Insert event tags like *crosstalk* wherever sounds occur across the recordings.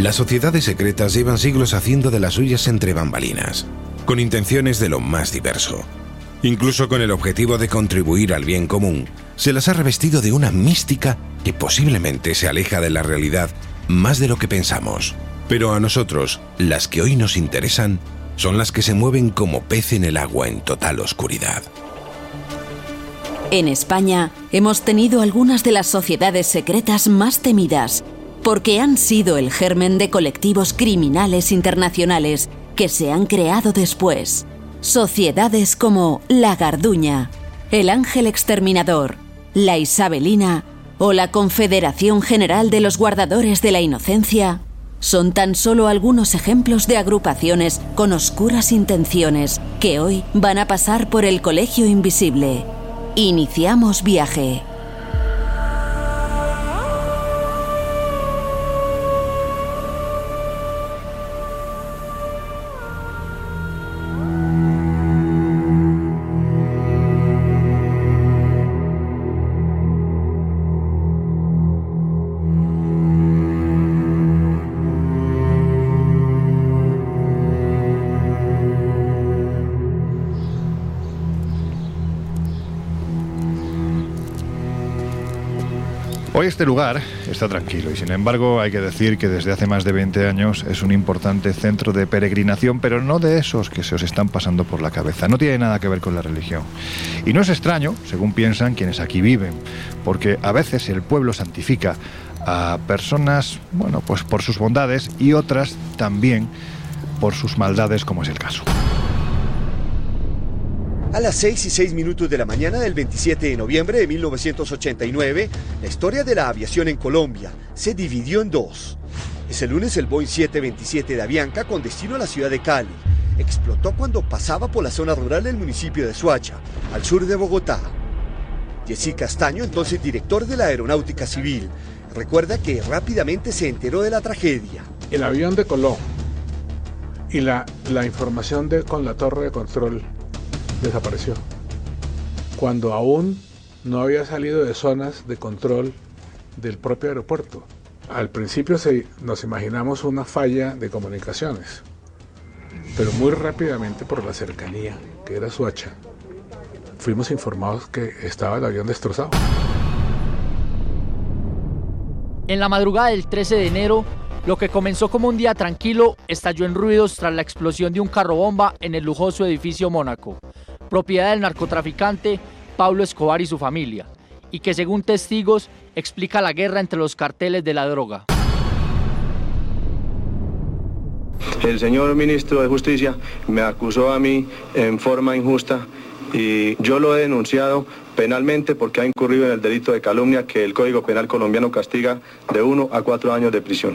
Las sociedades secretas llevan siglos haciendo de las suyas entre bambalinas, con intenciones de lo más diverso. Incluso con el objetivo de contribuir al bien común, se las ha revestido de una mística que posiblemente se aleja de la realidad más de lo que pensamos. Pero a nosotros, las que hoy nos interesan, son las que se mueven como pez en el agua en total oscuridad. En España hemos tenido algunas de las sociedades secretas más temidas porque han sido el germen de colectivos criminales internacionales que se han creado después. Sociedades como La Garduña, El Ángel Exterminador, La Isabelina o la Confederación General de los Guardadores de la Inocencia son tan solo algunos ejemplos de agrupaciones con oscuras intenciones que hoy van a pasar por el Colegio Invisible. Iniciamos viaje. Hoy este lugar está tranquilo y sin embargo hay que decir que desde hace más de 20 años es un importante centro de peregrinación, pero no de esos que se os están pasando por la cabeza. No tiene nada que ver con la religión. Y no es extraño, según piensan quienes aquí viven, porque a veces el pueblo santifica a personas, bueno, pues por sus bondades y otras también por sus maldades, como es el caso. A las 6 y 6 minutos de la mañana del 27 de noviembre de 1989, la historia de la aviación en Colombia se dividió en dos. Ese lunes el Boeing 727 de Avianca con destino a la ciudad de Cali explotó cuando pasaba por la zona rural del municipio de Suacha, al sur de Bogotá. Jesse Castaño, entonces director de la Aeronáutica Civil, recuerda que rápidamente se enteró de la tragedia. El avión decoló y la, información con la torre de control desapareció. Cuando aún no había salido de zonas de control del propio aeropuerto. Al principio se, nos imaginamos una falla de comunicaciones, pero muy rápidamente por la cercanía, que era Suacha, fuimos informados que estaba el avión destrozado. En la madrugada del 13 de enero, lo que comenzó como un día tranquilo estalló en ruidos tras la explosión de un carro bomba en el lujoso edificio Mónaco, propiedad del narcotraficante Pablo Escobar y su familia, y que según testigos explica la guerra entre los carteles de la droga. El señor ministro de Justicia me acusó a mí en forma injusta y yo lo he denunciado penalmente porque ha incurrido en el delito de calumnia que el Código Penal colombiano castiga de uno a cuatro años de prisión.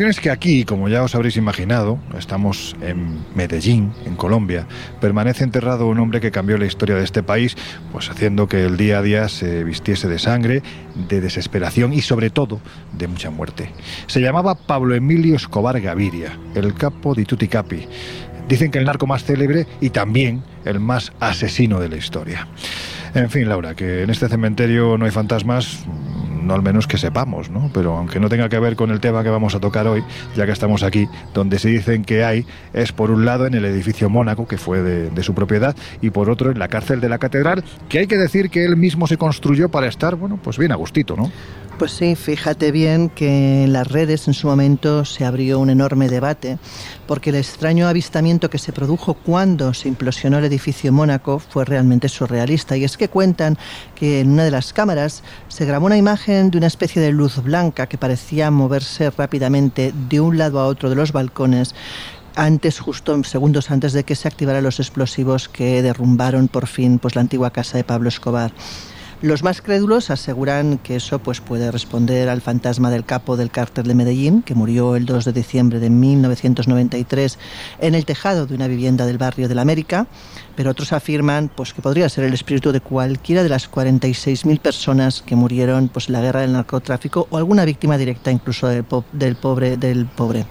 Cuestión es que aquí, como ya os habréis imaginado, estamos en Medellín, en Colombia, permanece enterrado un hombre que cambió la historia de este país, pues haciendo que el día a día se vistiese de sangre, de desesperación y sobre todo de mucha muerte. Se llamaba Pablo Emilio Escobar Gaviria, el capo di Tutti Capi. Dicen que el narco más célebre y también el más asesino de la historia. En fin, Laura, que en este cementerio no hay fantasmas, no al menos que sepamos, ¿no? Pero aunque no tenga que ver con el tema que vamos a tocar hoy, ya que estamos aquí, donde se dicen que hay, es por un lado en el edificio Mónaco, que fue de, de su propiedad, y por otro en la cárcel de la catedral, que hay que decir que él mismo se construyó para estar, bueno, pues bien a gustito, ¿no? Pues sí, fíjate bien que en las redes en su momento se abrió un enorme debate, porque el extraño avistamiento que se produjo cuando se implosionó el edificio Mónaco fue realmente surrealista. Y es que cuentan que en una de las cámaras se grabó una imagen de una especie de luz blanca que parecía moverse rápidamente de un lado a otro de los balcones antes, justo segundos antes de que se activaran los explosivos que derrumbaron por fin pues, la antigua casa de Pablo Escobar. Los más crédulos aseguran que eso pues, puede responder al fantasma del capo del cártel de Medellín, que murió el 2 de diciembre de 1993 en el tejado de una vivienda del barrio de la América, pero otros afirman pues, que podría ser el espíritu de cualquiera de las 46.000 personas que murieron pues, en la guerra del narcotráfico o alguna víctima directa incluso del, del pobre, del pobre,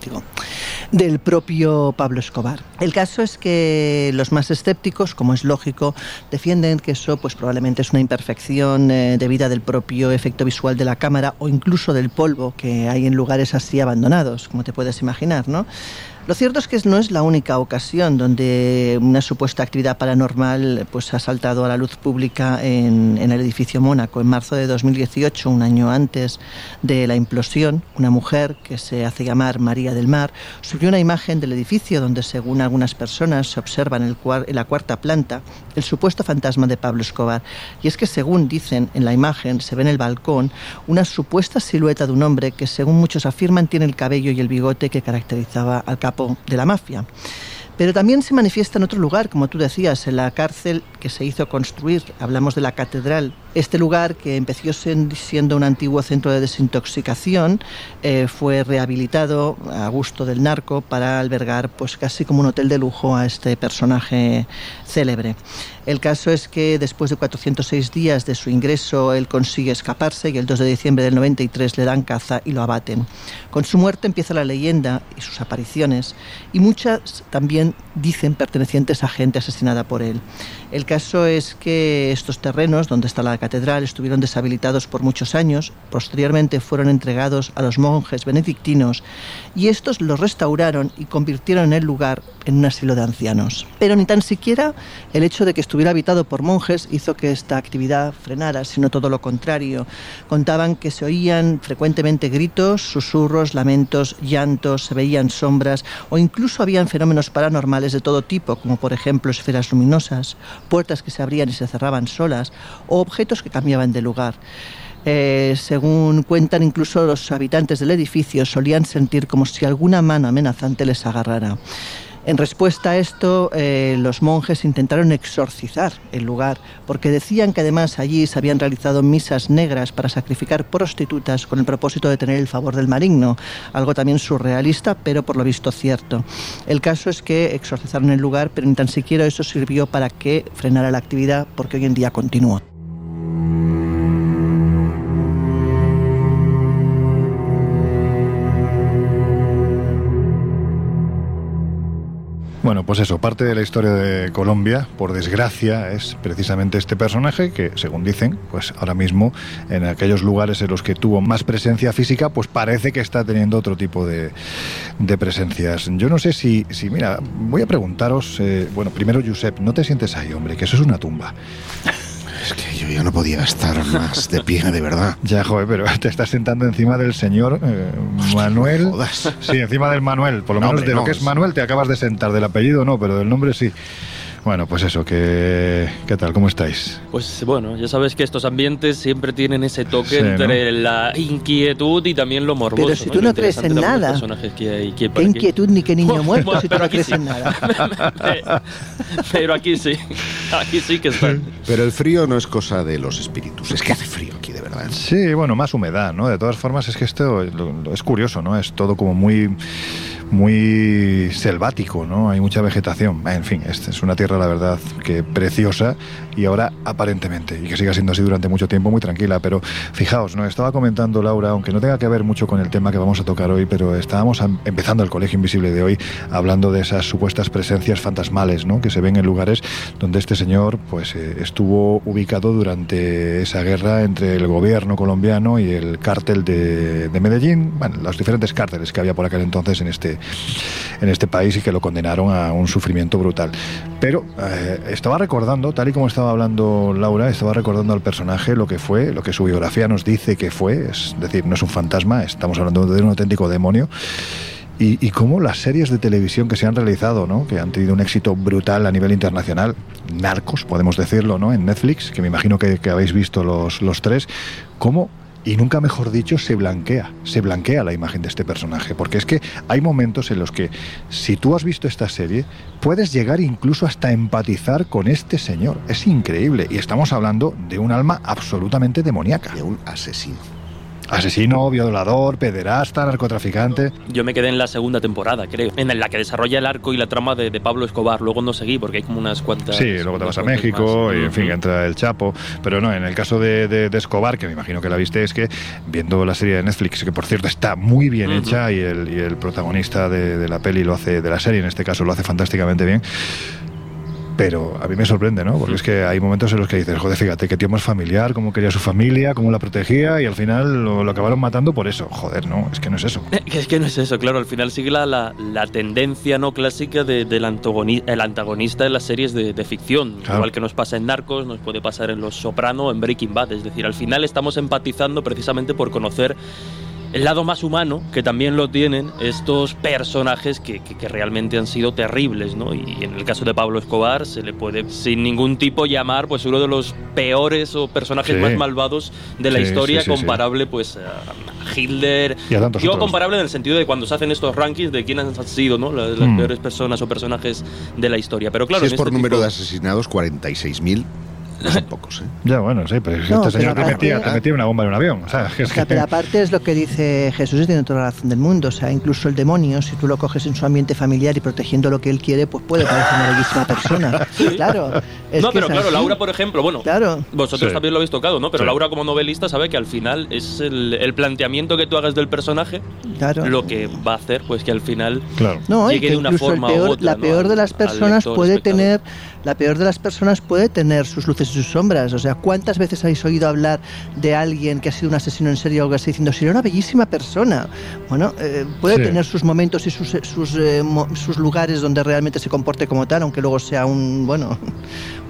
del propio Pablo Escobar. El caso es que los más escépticos, como es lógico, defienden que eso pues, probablemente es una imperfección eh, debida del propio efecto visual de la cámara o incluso del polvo que hay en lugares así abandonados, como te puedes imaginar, ¿no? Lo cierto es que no es la única ocasión donde una supuesta actividad paranormal pues, ha saltado a la luz pública en, el edificio Mónaco. En marzo de 2018, un año antes de la implosión, una mujer que se hace llamar María del Mar subió una imagen del edificio donde, según algunas personas, se observa en, el, en la cuarta planta el supuesto fantasma de Pablo Escobar. Y es que, según dicen en la imagen, se ve en el balcón una supuesta silueta de un hombre que, según muchos afirman, tiene el cabello y el bigote que caracterizaba al capo de la mafia. Pero también se manifiesta en otro lugar, como tú decías, en la cárcel que se hizo construir. Hablamos de la catedral. Este lugar, que empezó siendo un antiguo centro de desintoxicación, eh, fue rehabilitado a gusto del narco para albergar, pues casi como un hotel de lujo a este personaje célebre. El caso es que después de 406 días de su ingreso, él consigue escaparse y el 2 de diciembre del 93 le dan caza y lo abaten. Con su muerte empieza la leyenda y sus apariciones, y muchas también dicen pertenecientes a gente asesinada por él. El caso es que estos terrenos, donde está la catedral, estuvieron deshabilitados por muchos años, posteriormente fueron entregados a los monjes benedictinos y estos los restauraron y convirtieron el lugar en un asilo de ancianos. Pero ni tan siquiera el hecho de que estuviera habitado por monjes hizo que esta actividad frenara, sino todo lo contrario. Contaban que se oían frecuentemente gritos, susurros, lamentos, llantos, se veían sombras o incluso habían fenómenos paranormales de todo tipo, como por ejemplo esferas luminosas, puertas que se abrían y se cerraban solas o objetos que cambiaban de lugar. Eh, según cuentan, incluso los habitantes del edificio solían sentir como si alguna mano amenazante les agarrara. En respuesta a esto, eh, los monjes intentaron exorcizar el lugar, porque decían que además allí se habían realizado misas negras para sacrificar prostitutas con el propósito de tener el favor del maligno, algo también surrealista, pero por lo visto cierto. El caso es que exorcizaron el lugar, pero ni tan siquiera eso sirvió para que frenara la actividad, porque hoy en día continúa. Bueno, pues eso, parte de la historia de Colombia, por desgracia, es precisamente este personaje que, según dicen, pues ahora mismo en aquellos lugares en los que tuvo más presencia física, pues parece que está teniendo otro tipo de, de presencias. Yo no sé si, si, mira, voy a preguntaros, eh, bueno, primero, Josep, no te sientes ahí, hombre, que eso es una tumba. Es que yo ya no podía estar más de pie, de verdad. *laughs* Ya, joder, pero te estás sentando encima del señor eh, Manuel. No jodas. Sí, encima del Manuel. Por lo No, menos hombre, de lo que es- Manuel te acabas de sentar. Del apellido no, pero del nombre sí. Bueno, pues eso, que... ¿qué tal? ¿Cómo estáis? Pues bueno, ya sabes que estos ambientes siempre tienen ese toque Sí, ¿no? entre la inquietud y también lo morboso. Pero si ¿no? tú no crees en nada. personajes que hay, que hay por Qué aquí. inquietud ni qué niño Bueno, *laughs* muerto si tú no aquí crees sí. en nada. *laughs* Pero aquí sí, aquí sí que están. Pero el frío no es cosa de los espíritus, es que hace frío aquí, de verdad. Sí, bueno, más humedad, ¿no? De todas formas es que esto es curioso, ¿no? Es todo como muy muy selvático, ¿no? Hay mucha vegetación. En fin, esta es una tierra, la verdad, que preciosa y ahora aparentemente, y que siga siendo así durante mucho tiempo, muy tranquila. Pero fijaos, ¿no? Estaba comentando Laura, aunque no tenga que ver mucho con el tema que vamos a tocar hoy, pero estábamos am- empezando el Colegio Invisible de hoy hablando de esas supuestas presencias fantasmales, ¿no? Que se ven en lugares donde este señor, pues, eh, estuvo ubicado durante esa guerra entre el gobierno colombiano y el cártel de, de Medellín, bueno, los diferentes cárteles que había por aquel entonces en este, en este país y que lo condenaron a un sufrimiento brutal. Pero eh, estaba recordando, tal y como estaba hablando Laura, estaba recordando al personaje lo que fue, lo que su biografía nos dice que fue, es decir, no es un fantasma, estamos hablando de un auténtico demonio. Y, cómo las series de televisión que se han realizado, ¿no? que han tenido un éxito brutal a nivel internacional, narcos, podemos decirlo, ¿no? en Netflix, que me imagino que, que habéis visto los, los tres, cómo y nunca mejor dicho, se blanquea, se blanquea la imagen de este personaje, porque es que hay momentos en los que, si tú has visto esta serie, puedes llegar incluso hasta empatizar con este señor. Es increíble, y estamos hablando de un alma absolutamente demoníaca. De un asesino. Asesino, violador, pederasta, narcotraficante. Yo me quedé en la segunda temporada, creo, en la que desarrolla el arco y la trama de, de Pablo Escobar. Luego no seguí porque hay como unas cuantas. Sí, luego te vas a México más. y en fin, entra el Chapo. Pero no, en el caso de, de- de Escobar, que me imagino que la viste, es que viendo la serie de Netflix, que por cierto está muy bien hecha y el, y el protagonista de, de la peli lo hace, de la serie en este caso, lo hace fantásticamente bien. Pero a mí me sorprende, ¿no? Porque es que hay momentos en los que dices, joder, fíjate qué tío más familiar, cómo quería su familia, cómo la protegía y al final lo, lo acabaron matando por eso. Joder, no, es que no es eso. *laughs* Es que no es eso, claro, al final sigue la, la, la tendencia no clásica de- del antagoni- el antagonista en las series de, de ficción. Claro. Igual que nos pasa en Narcos, nos puede pasar en Los Soprano en Breaking Bad. Es decir, al final estamos empatizando precisamente por conocer el lado más humano, que también lo tienen estos personajes que, que- que realmente han sido terribles, ¿no? Y en el caso de Pablo Escobar se le puede sin ningún tipo llamar pues uno de los peores o personajes Sí. más malvados de la Sí, historia, sí, comparable pues a Hitler. Y a tantos Digo otros. comparable en el sentido de cuando se hacen estos rankings de quiénes han sido, ¿no? Las, las Mm. peores personas o personajes de la historia. Pero claro, si es en por este número tipo- de asesinados, 46.000 no son pocos. ¿eh? Ya, bueno, sí, pero es que No, este señor te metía, te metía una bomba en un avión. O sea, es O sea, que- pero aparte es lo que dice Jesús y tiene toda la razón del mundo. O sea, incluso el demonio, si tú lo coges en su ambiente familiar y protegiendo lo que él quiere, pues puede parecer una bellísima persona. *laughs* Claro. es no, que pero es claro, así. Laura, por ejemplo, bueno, Claro. vosotros Sí. también lo habéis tocado, ¿no? Pero Sí. Laura como novelista sabe que al final es el, el planteamiento que tú hagas del personaje Claro. lo que va a hacer pues que al final Claro. No, llegue que de una forma u peor- otra, la ¿no? peor de las personas lector, puede espectador. tener la peor de las personas puede tener sus luces y sus sombras. O sea, ¿cuántas veces habéis oído hablar de alguien que ha sido un asesino en serie o algo así diciendo, sería una bellísima persona? Bueno, eh, puede Sí. tener sus momentos y sus, sus, eh, mo- sus lugares donde realmente se comporte como tal, aunque luego sea un, bueno,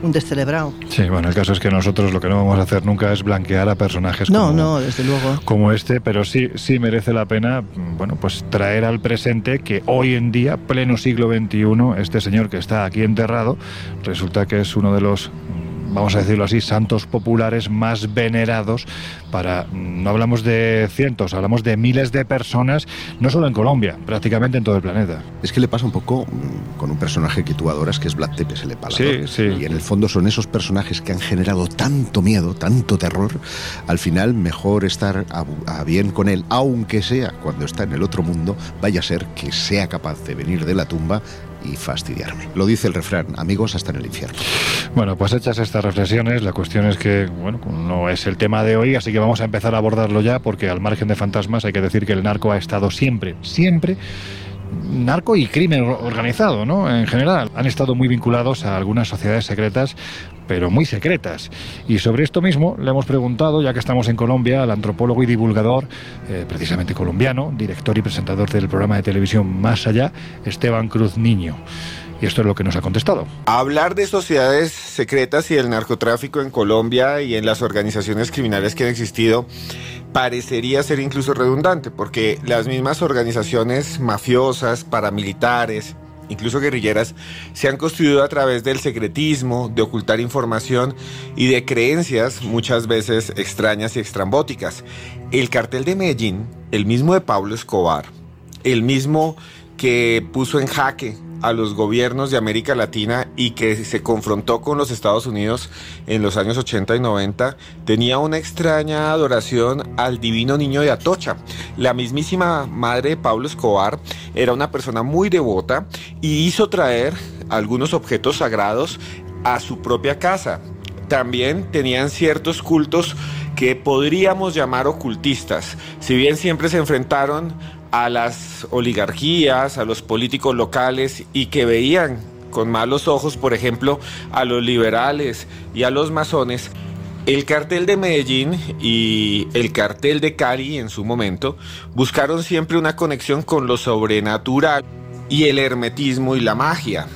un descelebrado. Sí, bueno, el caso es que nosotros lo que no vamos a hacer nunca es blanquear a personajes No, como, no, desde luego. como este, pero sí, sí merece la pena, bueno, pues traer al presente que hoy en día, pleno siglo XXI, este señor que está aquí enterrado, resulta que es uno de los, vamos a decirlo así, santos populares más venerados para, mm, no hablamos de cientos, hablamos de miles de personas, no solo en Colombia, prácticamente en todo el planeta. Es que le pasa un poco mm, con un personaje que tú adoras, que es Vlad Tepes, el epalador. Sí, sí. Y en el fondo son esos personajes que han generado tanto miedo, tanto terror. Al final, mejor estar a, a bien con él, aunque sea cuando está en el otro mundo, vaya a ser que sea capaz de venir de la tumba y fastidiarme. Lo dice el refrán, amigos hasta en el infierno. Bueno, pues hechas estas reflexiones, la cuestión es que, bueno, no es el tema de hoy, así que vamos a empezar a abordarlo ya, porque al margen de fantasmas hay que decir que el narco ha estado siempre, siempre narco y crimen or- organizado, ¿no? En general, han estado muy vinculados a algunas sociedades secretas, pero muy secretas. Y sobre esto mismo le hemos preguntado, ya que estamos en Colombia, al antropólogo y divulgador, eh, precisamente colombiano, director y presentador del programa de televisión Más Allá, Esteban Cruz Niño. Y esto es lo que nos ha contestado. Hablar de sociedades secretas y del narcotráfico en Colombia y en las organizaciones criminales que han existido parecería ser incluso redundante, porque las mismas organizaciones mafiosas, paramilitares, incluso guerrilleras, se han construido a través del secretismo, de ocultar información y de creencias muchas veces extrañas y extrambóticas. El cartel de Medellín, el mismo de Pablo Escobar, el mismo que puso en jaque a los gobiernos de América Latina y que se confrontó con los Estados Unidos en los años 80 y 90, tenía una extraña adoración al divino niño de Atocha. La mismísima madre de Pablo Escobar era una persona muy devota y hizo traer algunos objetos sagrados a su propia casa. También tenían ciertos cultos que podríamos llamar ocultistas. Si bien siempre se enfrentaron a las oligarquías, a los políticos locales y que veían con malos ojos, por ejemplo, a los liberales y a los masones, el cartel de Medellín y el cartel de Cali en su momento buscaron siempre una conexión con lo sobrenatural y el hermetismo y la magia.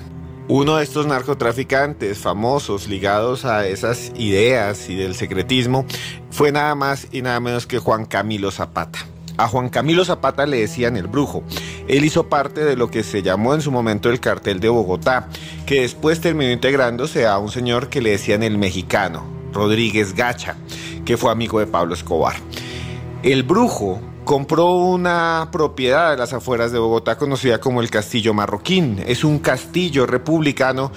Uno de estos narcotraficantes famosos ligados a esas ideas y del secretismo fue nada más y nada menos que Juan Camilo Zapata. A Juan Camilo Zapata le decían el brujo. Él hizo parte de lo que se llamó en su momento el cartel de Bogotá, que después terminó integrándose a un señor que le decían el mexicano, Rodríguez Gacha, que fue amigo de Pablo Escobar. El brujo compró una propiedad de las afueras de Bogotá conocida como el Castillo Marroquín. Es un castillo republicano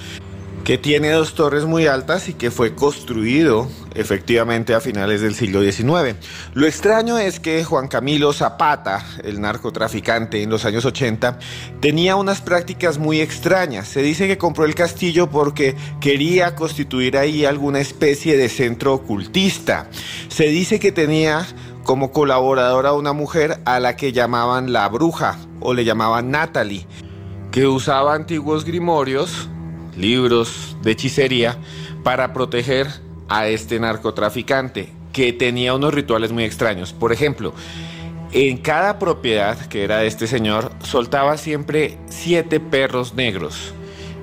que tiene dos torres muy altas y que fue construido efectivamente a finales del siglo XIX. Lo extraño es que Juan Camilo Zapata, el narcotraficante en los años 80, tenía unas prácticas muy extrañas. Se dice que compró el castillo porque quería constituir ahí alguna especie de centro ocultista. Se dice que tenía como colaboradora una mujer a la que llamaban la bruja o le llamaban Natalie, que usaba antiguos grimorios libros de hechicería para proteger a este narcotraficante que tenía unos rituales muy extraños. Por ejemplo, en cada propiedad que era de este señor soltaba siempre siete perros negros.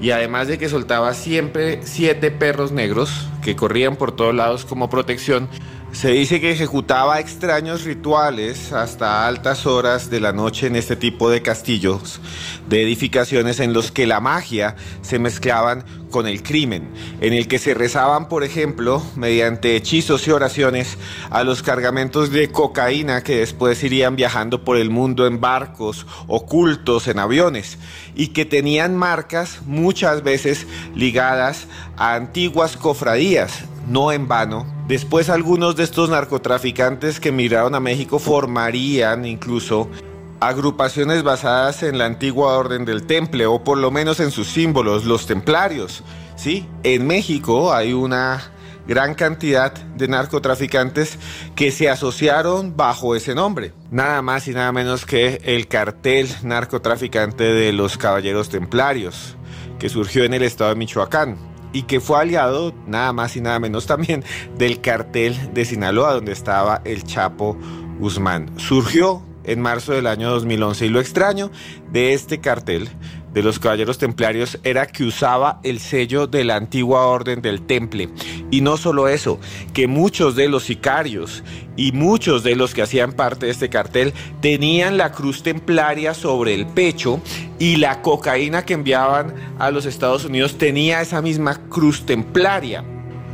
Y además de que soltaba siempre siete perros negros que corrían por todos lados como protección, se dice que ejecutaba extraños rituales hasta altas horas de la noche en este tipo de castillos, de edificaciones en los que la magia se mezclaban con el crimen, en el que se rezaban, por ejemplo, mediante hechizos y oraciones, a los cargamentos de cocaína que después irían viajando por el mundo en barcos ocultos, en aviones, y que tenían marcas muchas veces ligadas a antiguas cofradías, no en vano. Después algunos de estos narcotraficantes que migraron a México formarían incluso agrupaciones basadas en la antigua orden del temple o por lo menos en sus símbolos, los templarios. ¿sí? En México hay una gran cantidad de narcotraficantes que se asociaron bajo ese nombre. Nada más y nada menos que el cartel narcotraficante de los Caballeros Templarios, que surgió en el estado de Michoacán y que fue aliado nada más y nada menos también del cartel de Sinaloa donde estaba el Chapo Guzmán. Surgió en marzo del año 2011 y lo extraño de este cartel de los caballeros templarios era que usaba el sello de la antigua orden del temple. Y no solo eso, que muchos de los sicarios y muchos de los que hacían parte de este cartel tenían la cruz templaria sobre el pecho y la cocaína que enviaban a los Estados Unidos tenía esa misma cruz templaria.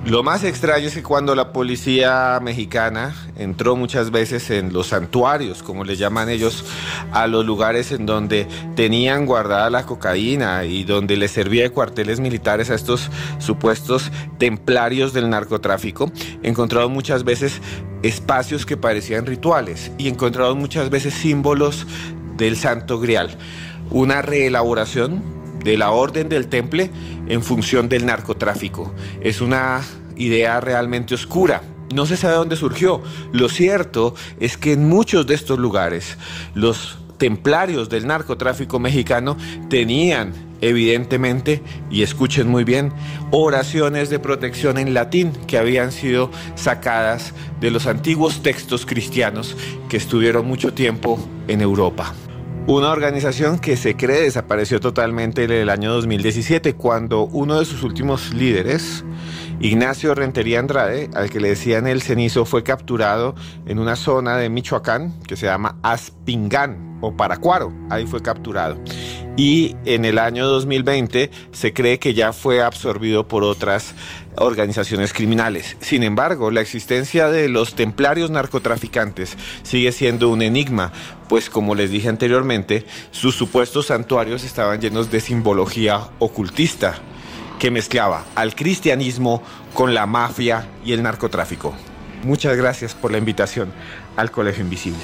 Lo más extraño es que cuando la policía mexicana entró muchas veces en los santuarios, como le llaman ellos, a los lugares en donde tenían guardada la cocaína y donde les servía de cuarteles militares a estos supuestos templarios del narcotráfico, encontraron muchas veces espacios que parecían rituales y encontraron muchas veces símbolos del Santo Grial. Una reelaboración de la orden del temple en función del narcotráfico. Es una idea realmente oscura. No se sabe dónde surgió. Lo cierto es que en muchos de estos lugares los templarios del narcotráfico mexicano tenían evidentemente, y escuchen muy bien, oraciones de protección en latín que habían sido sacadas de los antiguos textos cristianos que estuvieron mucho tiempo en Europa. Una organización que se cree desapareció totalmente en el año 2017 cuando uno de sus últimos líderes, Ignacio Rentería Andrade, al que le decían el cenizo, fue capturado en una zona de Michoacán que se llama Aspingán o Paracuaro. Ahí fue capturado. Y en el año 2020 se cree que ya fue absorbido por otras organizaciones criminales. Sin embargo, la existencia de los templarios narcotraficantes sigue siendo un enigma, pues como les dije anteriormente, sus supuestos santuarios estaban llenos de simbología ocultista que mezclaba al cristianismo con la mafia y el narcotráfico. Muchas gracias por la invitación al Colegio Invisible.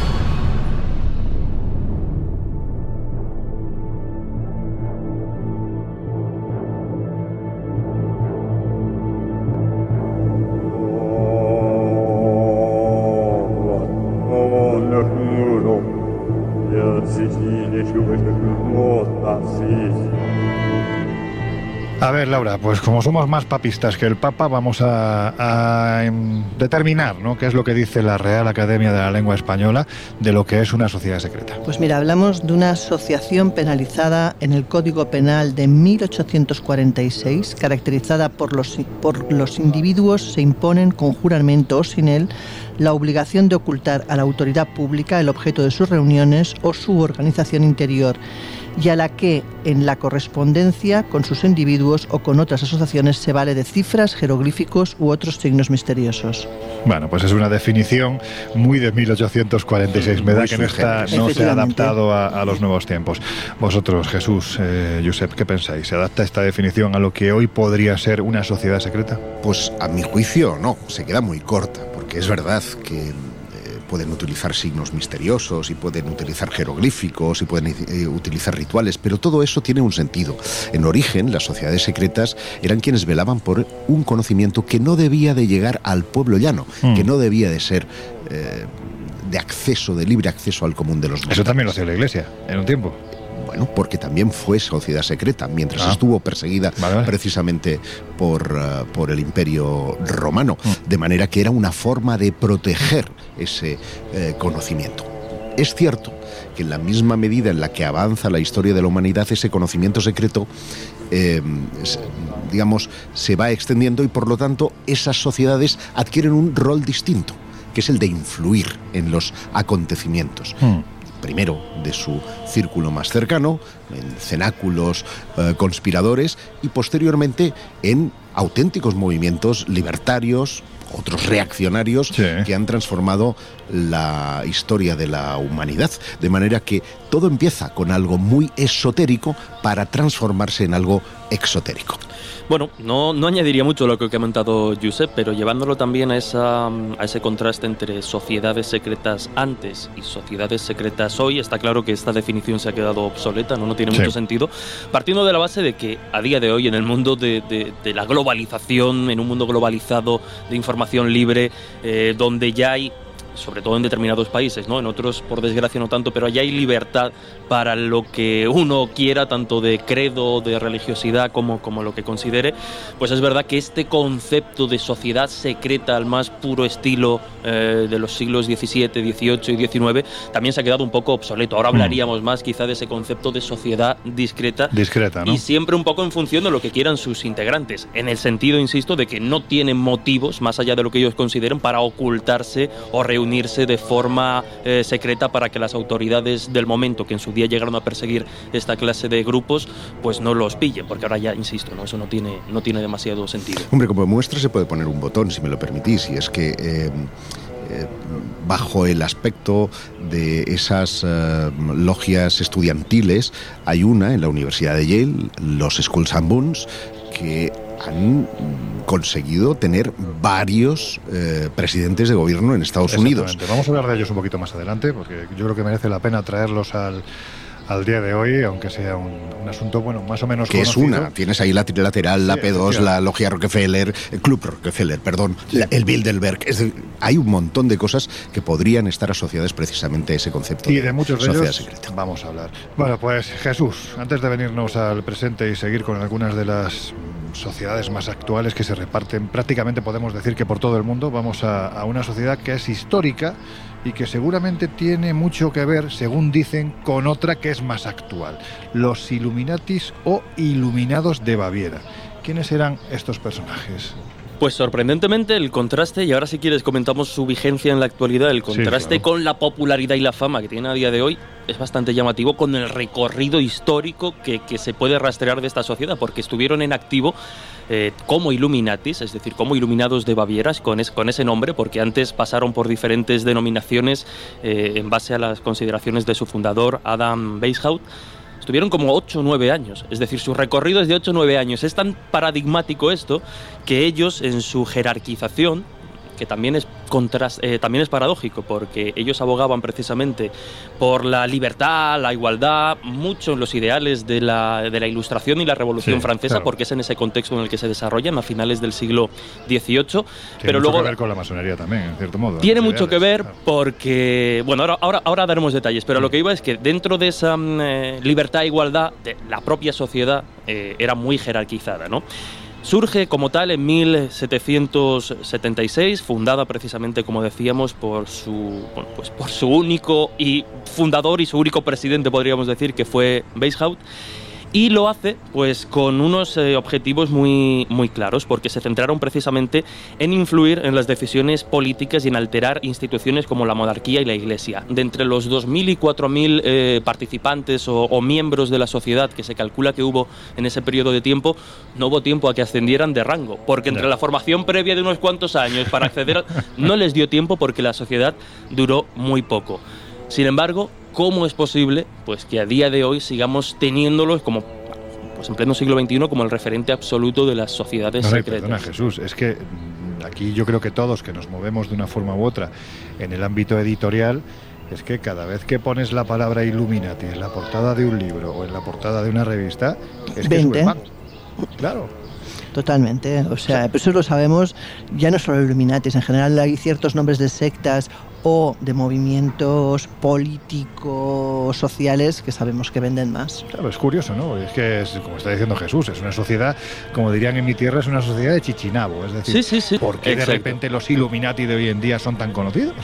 A ver, Laura, pues como somos más papistas que el Papa, vamos a, em, determinar ¿no? qué es lo que dice la Real Academia de la Lengua Española de lo que es una sociedad secreta. Pues mira, hablamos de una asociación penalizada en el Código Penal de 1846, caracterizada por los, por los individuos se imponen con juramento o sin él la obligación de ocultar a la autoridad pública el objeto de sus reuniones o su organización interior y a la que en la correspondencia con sus individuos o con otras asociaciones se vale de cifras, jeroglíficos u otros signos misteriosos. Bueno, pues es una definición muy de 1846. Me da que no, está, no se ha adaptado a, los nuevos tiempos. Vosotros, Jesús, eh, Josep, ¿qué pensáis? ¿Se adapta esta definición a lo que hoy podría ser una sociedad secreta? Pues a mi juicio no, se queda muy corta, porque es verdad que pueden utilizar signos misteriosos y pueden utilizar jeroglíficos y pueden eh, utilizar rituales, pero todo eso tiene un sentido. En origen, las sociedades secretas eran quienes velaban por un conocimiento que no debía de llegar al pueblo llano, mm. que no debía de ser eh, de acceso, de libre acceso al común de los Eso también lo hacía la Iglesia en un tiempo. Bueno, porque también fue sociedad secreta, mientras ah. estuvo perseguida precisamente por, eh, por, el imperio romano, mm. de manera que era una forma de proteger ese eh, conocimiento. Es cierto que en la misma medida en la que avanza la historia de la humanidad, ese conocimiento secreto, em, digamos, se va extendiendo y por lo tanto esas sociedades adquieren un rol distinto, que es el de influir en los acontecimientos. Mm primero de su círculo más cercano, en cenáculos eh, conspiradores y posteriormente en auténticos movimientos libertarios, otros reaccionarios que han transformado la historia de la humanidad. De manera que todo empieza con algo muy esotérico para transformarse en algo exotérico. Bueno, no, no añadiría mucho a lo que ha comentado Josep, pero llevándolo también a, esa, a ese contraste entre sociedades secretas antes y sociedades secretas hoy, está claro que esta definición se ha quedado obsoleta, no, no tiene mucho sentido, partiendo de la base de que a día de hoy, en el mundo de, de, la globalización, en un mundo globalizado de información libre, eh, donde ya hay sobre todo en determinados países, ¿no? En otros, por desgracia, no tanto, pero allá hay libertad para lo que uno quiera, tanto de credo, de religiosidad, como, como lo que considere. Pues es verdad que este concepto de sociedad secreta al más puro estilo eh, de los siglos XVII, XVIII y XIX también se ha quedado un poco obsoleto. Ahora mm. hablaríamos más quizá de ese concepto de sociedad discreta. Discreta, ¿no? Y siempre un poco en función de lo que quieran sus integrantes, en el sentido, insisto, de que no tienen motivos, más allá de lo que ellos consideren, para ocultarse o reunirse unirse de forma eh, secreta para que las autoridades del momento que en su día llegaron a perseguir esta clase de grupos, pues no los pillen, porque ahora ya, insisto, ¿no? eso no tiene, no tiene demasiado sentido. Hombre, como muestra se puede poner un botón, si me lo permitís, y es que... Eh, eh, bajo el aspecto de esas logias estudiantiles, hay una en la Universidad de Yale, los Schools and Boons, que han conseguido tener varios eh, presidentes de gobierno en Estados Unidos. Vamos a hablar de ellos un poquito más adelante, porque yo creo que merece la pena traerlos al, al día de hoy, aunque sea un, un asunto, bueno, más o menos Que es conocido. una. Tienes ahí la trilateral, la Sí, P2, efectivamente. la Logia Rockefeller, el Club Rockefeller, perdón, la- el Bilderberg. Es decir, hay un montón de cosas que podrían estar asociadas precisamente a ese concepto Y de muchos de sociedad ellos secreta. vamos a hablar. Bueno, pues Jesús, antes de venirnos al presente y seguir con algunas de las sociedades más actuales que se reparten prácticamente podemos decir que por todo el mundo, vamos a, una sociedad que es histórica y que seguramente tiene mucho que ver, según dicen, con otra que es más actual, los Illuminatis o Iluminados de Baviera. ¿Quiénes eran estos personajes? Pues sorprendentemente el contraste, y ahora si quieres comentamos su vigencia en la actualidad, el contraste claro. con la popularidad y la fama que tiene a día de hoy es bastante llamativo con el recorrido histórico que, que se puede rastrear de esta sociedad, porque estuvieron en activo eh, como Illuminatis, es decir, como Iluminados de Baviera, con, es- con ese nombre, porque antes pasaron por diferentes denominaciones eh, en base a las consideraciones de su fundador, Adam Weishaupt. Estuvieron como 8 o 9 años, es decir, su recorrido es de 8 o 9 años. Es tan paradigmático esto que ellos en su jerarquización, que también es, contras- eh, también es paradójico, porque ellos abogaban precisamente por la libertad, la igualdad, mucho en los ideales de la, de la Ilustración y la Revolución Sí, Francesa, claro. porque es en ese contexto en el que se desarrollan a finales del siglo XVIII. Tiene pero mucho luego que ver con la masonería también, en cierto modo. tiene mucho que ver porque, bueno, ahora, ahora, ahora daremos detalles, pero lo que iba es que dentro de esa mm, eh, libertad e igualdad, de la propia sociedad eh, era muy jerarquizada, ¿no? Surge como tal en 1776, fundada precisamente, como decíamos, por su, pues por su único y fundador y su único presidente, podríamos decir, que fue Weishaupt. Y lo hace pues con unos eh, objetivos muy, muy claros, porque se centraron precisamente en influir en las decisiones políticas y en alterar instituciones como la monarquía y la iglesia. De entre los 2.000 y 4.000 eh, participantes o, o miembros de la sociedad que se calcula que hubo en ese periodo de tiempo, no hubo tiempo a que ascendieran de rango, porque entre la formación previa de unos cuantos años para acceder *laughs* no les dio tiempo porque la sociedad duró muy poco. Sin embargo, ¿cómo es posible pues, que a día de hoy sigamos teniéndolos como pues, en pleno siglo XXI como el referente absoluto de las sociedades No, no, y secretas? perdona, Jesús, es que mm, aquí yo creo que todos que nos movemos de una forma u otra en el ámbito editorial, es que cada vez que pones la palabra Illuminati en la portada de un libro o en la portada de una revista, es que Vende. sube más. Claro. Totalmente, o sea, eso lo sabemos, ya no solo Illuminatis, en general hay ciertos nombres de sectas o de movimientos políticos, sociales, que sabemos que venden más. Claro, es curioso, ¿no? Es que, es, como está diciendo Jesús, es una sociedad, como dirían en mi tierra, es una sociedad de chichinabo. Es decir, Sí, sí, sí. ¿por qué de repente los Illuminati de hoy en día son tan conocidos?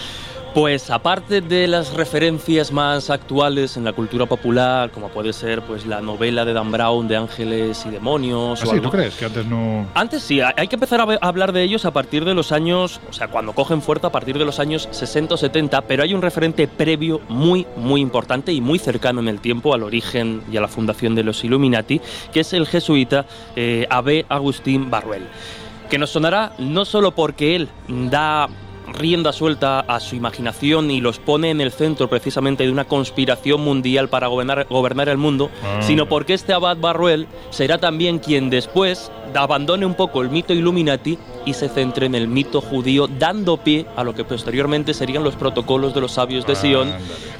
Pues aparte de las referencias más actuales en la cultura popular, como puede ser pues la novela de Dan Brown de Ángeles y Demonios. o Así, algo- ¿tú crees? Que antes no... Antes sí, hay que empezar a hablar de ellos a partir de los años, o sea, cuando cogen fuerza a partir de los años 60 o 70, pero hay un referente previo muy, muy importante y muy cercano en el tiempo al origen y a la fundación de los Illuminati, que es el jesuita eh, Abbé Agustín Barruel, que nos sonará no solo porque él da rienda suelta a su imaginación y los pone en el centro precisamente de una conspiración mundial para gobernar, gobernar el mundo, Ah. sino porque este abad Barruel será también quien después abandone un poco el mito Illuminati y se centre en el mito judío, dando pie a lo que posteriormente serían los protocolos de los sabios de Sion,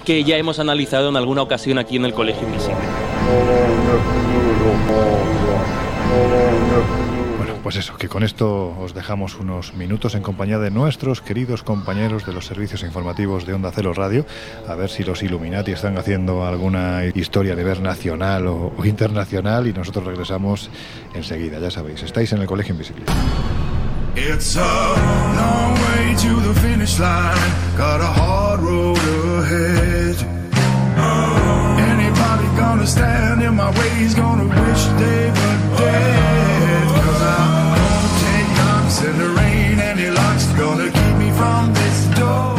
que ya hemos analizado en alguna ocasión aquí en el Colegio Invisible. Pues eso, que con esto os dejamos unos minutos en compañía de nuestros queridos compañeros de los servicios informativos de Onda Cero Radio, a ver si los Illuminati están haciendo alguna historia a nivel nacional o, internacional y nosotros regresamos enseguida, ya sabéis, estáis en el Colegio Invisible. It's.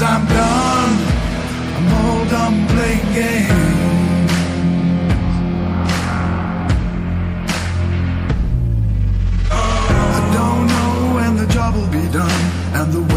cause I'm done. I'm all done playing games. I don't know when the job will be done, and the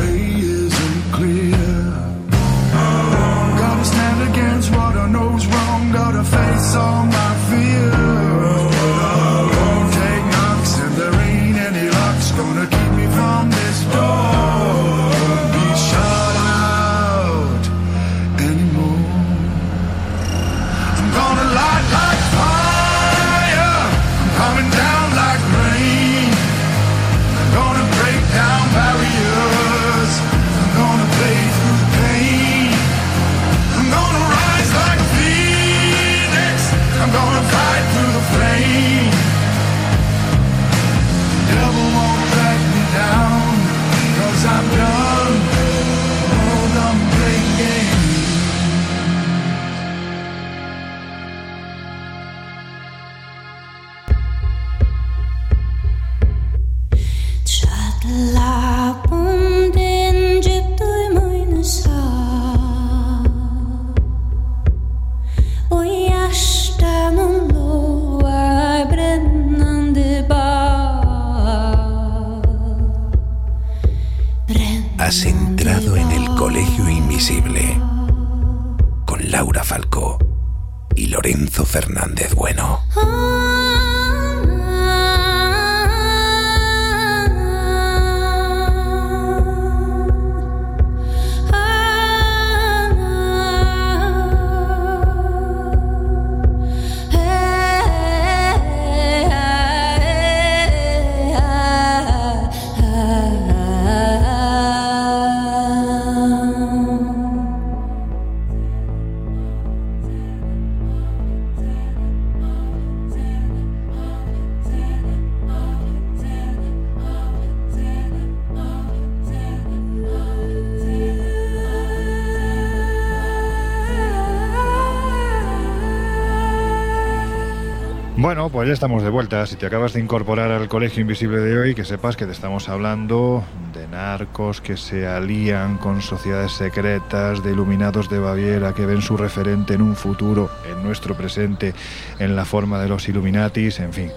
pues ya estamos de vuelta. Si te acabas de incorporar al Colegio Invisible de hoy, que sepas que te estamos hablando de narcos que se alían con sociedades secretas, de iluminados de Baviera que ven su referente en un futuro, en nuestro presente, en la forma de los Illuminatis, en fin,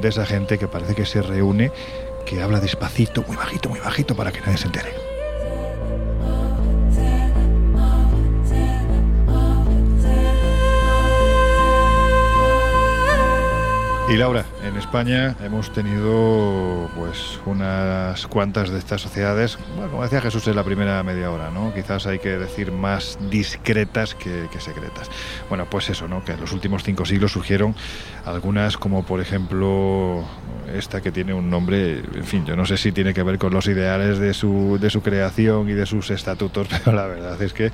de esa gente que parece que se reúne, que habla despacito, muy bajito, muy bajito, para que nadie se entere. Y Laura, en España hemos tenido pues unas cuantas de estas sociedades, bueno, como decía Jesús en la primera media hora, ¿no? Quizás hay que decir más discretas que, secretas. Bueno, pues eso, ¿no? Que en los últimos cinco siglos surgieron algunas como por ejemplo esta que tiene un nombre, en fin, yo no sé si tiene que ver con los ideales de su, de su creación y de sus estatutos, *laughs* pero la verdad es que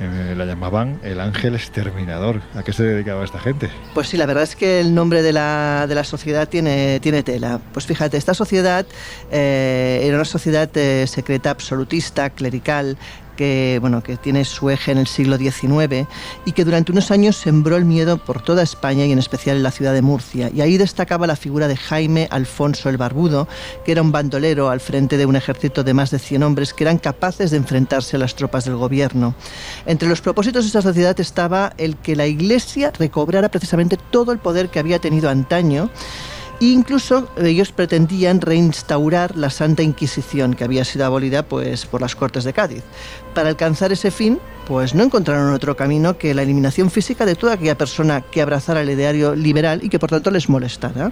eh, la llamaban el ángel exterminador. ¿A qué se dedicaba esta gente? Pues sí, la verdad es que el nombre de la, de la sociedad tiene, tiene tela. Pues fíjate, esta sociedad eh, era una sociedad eh, secreta absolutista, clerical, que, bueno, que tiene su eje en el siglo XIX y que durante unos años sembró el miedo por toda España y en especial en la ciudad de Murcia. Y ahí destacaba la figura de Jaime Alfonso el Barbudo, que era un bandolero al frente de un ejército de más de 100 hombres que eran capaces de enfrentarse a las tropas del gobierno. Entre los propósitos de esta sociedad estaba el que la Iglesia recobrara precisamente todo el poder que había tenido antaño Incluso ellos pretendían reinstaurar la Santa Inquisición, que había sido abolida pues, por las Cortes de Cádiz. Para alcanzar ese fin, pues no encontraron otro camino que la eliminación física de toda aquella persona que abrazara el ideario liberal y que por tanto les molestara.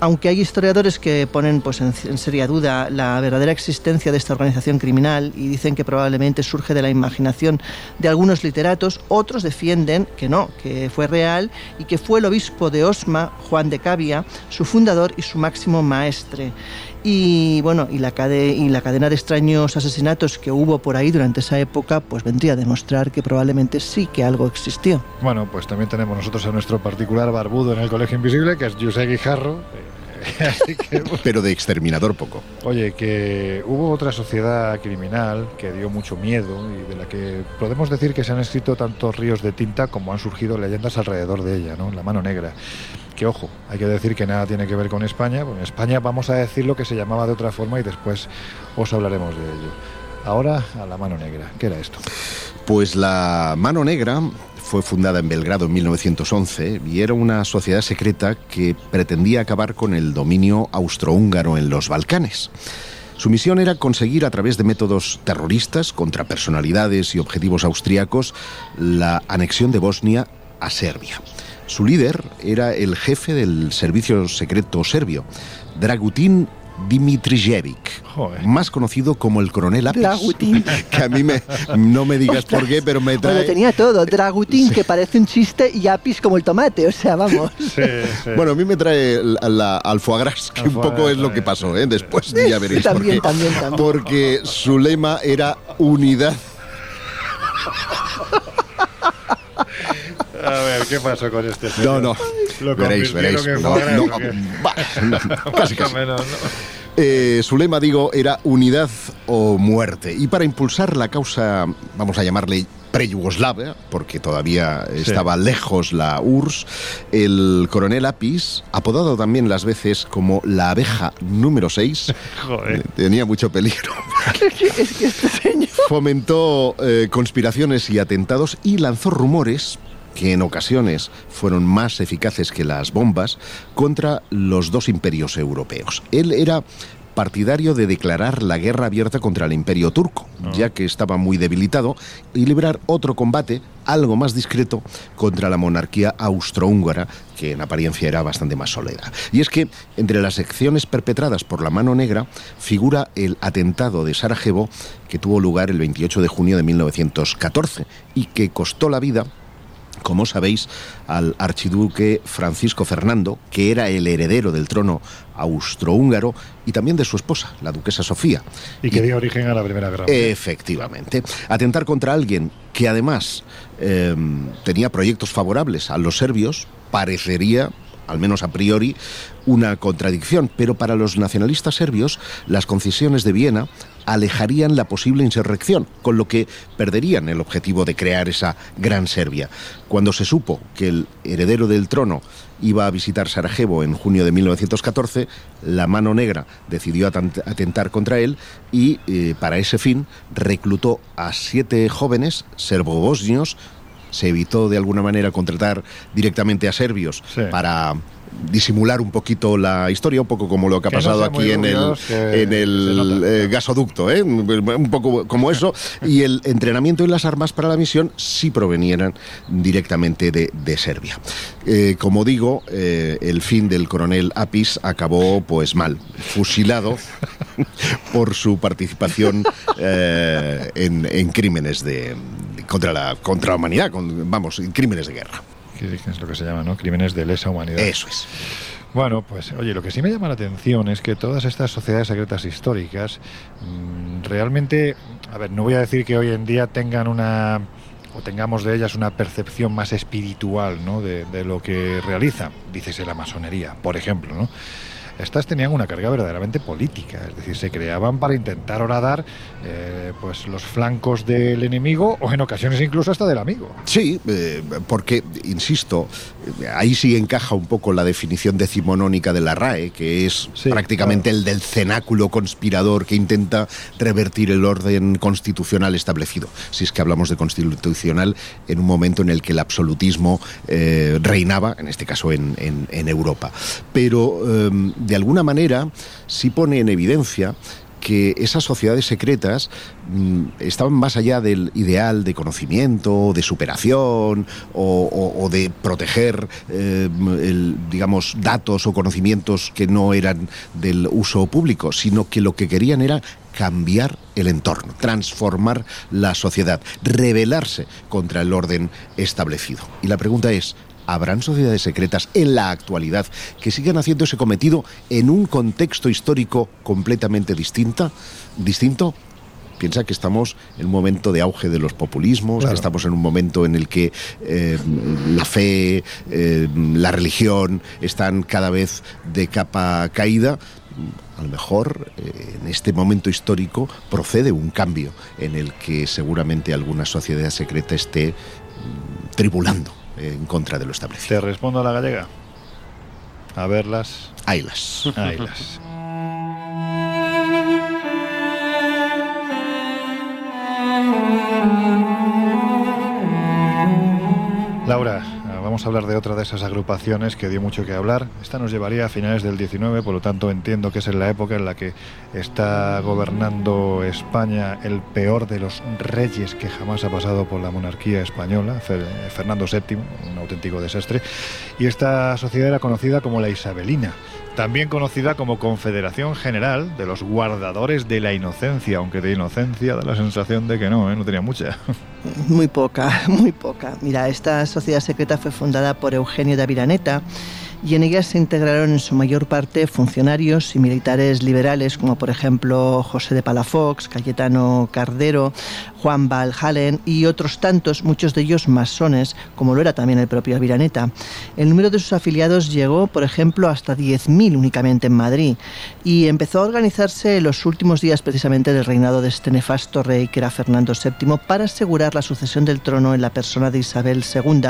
Aunque hay historiadores que ponen pues, en, en seria duda la verdadera existencia de esta organización criminal y dicen que probablemente surge de la imaginación de algunos literatos, otros defienden que no, que fue real y que fue el obispo de Osma, Juan de Cavia, su fundador y su máximo maestre. Y bueno, y la, cade y la cadena de extraños asesinatos que hubo por ahí durante esa época, pues vendría a demostrar que probablemente sí que algo existió. Bueno, pues también tenemos nosotros a nuestro particular barbudo en el Colegio Invisible, que es José Guijarro. *laughs* Así que, bueno. Pero de exterminador poco. Oye, que hubo otra sociedad criminal que dio mucho miedo y de la que podemos decir que se han escrito tantos ríos de tinta como han surgido leyendas alrededor de ella, ¿no? La mano negra. Que ojo, hay que decir que nada tiene que ver con España. En España vamos a decir lo que se llamaba de otra forma y después os hablaremos de ello. Ahora a la mano negra. ¿Qué era esto? Pues la Mano Negra fue fundada en Belgrado en 1911 y era una sociedad secreta que pretendía acabar con el dominio austrohúngaro en los Balcanes. Su misión era conseguir a través de métodos terroristas contra personalidades y objetivos austriacos la anexión de Bosnia a Serbia. Su líder era el jefe del servicio secreto serbio, Dragutin Dimitrijevic, más conocido como el coronel Apis. Dragutin. *laughs* Que a mí me, no me digas por qué, pero me Bueno, trae... tenía todo. *laughs* Dragutin, que parece un chiste, y Apis como el tomate. O sea, vamos. *laughs* Bueno, a mí me trae la, la al foie gras, que un poco gras, es lo que pasó, ¿eh? Después ya veréis por También, qué. también, también. Porque su lema era unidad. A ver, ¿qué pasó con este No, señor? no. Lo Veréis, veréis. No, no, no, *laughs* casi, casi. menos, ¿no? Eh, su lema, digo, era unidad o muerte. Y para impulsar la causa, vamos a llamarle pre-yugoslava, porque todavía estaba lejos la URSS, el coronel Apis, apodado también las veces como la abeja número 6, *laughs* Joder. tenía mucho peligro. *laughs* es que este señor. Fomentó eh, conspiraciones y atentados y lanzó rumores que en ocasiones fueron más eficaces que las bombas contra los dos imperios europeos. Él era partidario de declarar la guerra abierta contra el imperio turco, ya que estaba muy debilitado, y librar otro combate algo más discreto contra la monarquía austrohúngara, que en apariencia era bastante más sólida. Y es que entre las acciones perpetradas por la mano negra figura el atentado de Sarajevo que tuvo lugar el 28 de junio de 1914 y que costó la vida como sabéis, al archiduque Francisco Fernando, que era el heredero del trono austrohúngaro, y también de su esposa, la duquesa Sofía. Y que dio origen a la Primera Guerra Mundial. Efectivamente. Atentar contra alguien que además eh, tenía proyectos favorables a los serbios parecería al menos a priori, una contradicción, pero para los nacionalistas serbios las concesiones de Viena alejarían la posible insurrección, con lo que perderían el objetivo de crear esa gran Serbia. Cuando se supo que el heredero del trono iba a visitar Sarajevo en junio de 1914, la mano negra decidió atent- atentar contra él y eh, para ese fin reclutó a siete jóvenes serbobosnios se evitó de alguna manera contratar directamente a serbios para disimular un poquito la historia, un poco como lo que ha Que pasado aquí en el, en el eh, gasoducto, ¿eh? un poco como eso, *laughs* y el entrenamiento y las armas para la misión sí provenieran directamente de, de Serbia. Eh, como digo, eh, el fin del coronel Apis acabó pues mal, fusilado *laughs* por su participación en, en crímenes de contra la contra la humanidad, con- vamos, en crímenes de guerra. Es lo que se llama, ¿no? Crímenes de lesa humanidad. Eso es. Bueno, pues oye, lo que sí me llama la atención es que todas estas sociedades secretas históricas mm, realmente, a ver, no voy a decir que hoy en día tengan una o tengamos de ellas una percepción más espiritual, ¿no? De, de lo que realizan, dícese la masonería, por ejemplo, ¿no? Estas tenían una carga verdaderamente política, es decir, se creaban para intentar horadar eh, pues los flancos del enemigo o en ocasiones incluso hasta del amigo. Sí, eh, porque, insisto, eh, ahí sí encaja un poco la definición decimonónica de la RAE, que es prácticamente el del cenáculo conspirador que intenta revertir el orden constitucional establecido. Si es que hablamos de constitucional en un momento en el que el absolutismo eh, reinaba, en este caso en, en- en Europa. Pero, eh, de alguna manera, sí pone en evidencia que esas sociedades secretas mm, estaban más allá del ideal de conocimiento, de superación o, de proteger, eh, el, digamos, datos o conocimientos que no eran del uso público, sino que lo que querían era cambiar el entorno, transformar la sociedad, rebelarse contra el orden establecido. Y la pregunta es, ¿Habrán sociedades secretas en la actualidad que sigan haciendo ese cometido en un contexto histórico completamente distinta, distinto? Piensa que estamos en un momento de auge de los populismos, Claro. que estamos en un momento en el que eh, la fe, eh, la religión están cada vez de capa caída. A lo mejor eh, en este momento histórico procede un cambio en el que seguramente alguna sociedad secreta esté mm, tribulando en contra de lo establecido. Te respondo a la gallega. A verlas. Haylas. Haylas. Laura, vamos a hablar de otra de esas agrupaciones que dio mucho que hablar. Esta nos llevaría a finales del 19, por lo tanto entiendo que es en la época en la que está gobernando España el peor de los reyes que jamás ha pasado por la monarquía española, Fer- Fernando VII, un auténtico desastre. Y esta sociedad era conocida como la Isabelina, también conocida como Confederación General de los Guardadores de la Inocencia, aunque de inocencia da la sensación de que no, ¿eh? no tenía mucha. Muy poca, *laughs* muy poca. Mira, esta sociedad secreta fue fundada por Eugenio de Aviraneta y en ella se integraron en su mayor parte funcionarios y militares liberales, como por ejemplo José de Palafox, Cayetano Cardero, Juan Valhalen y otros tantos, muchos de ellos masones, como lo era también el propio Aviraneta. El número de sus afiliados llegó, por ejemplo, hasta 10.000 únicamente en Madrid y empezó a organizarse en los últimos días precisamente del reinado de este nefasto rey que era Fernando VII para asegurar la sucesión del trono en la persona de Isabel II,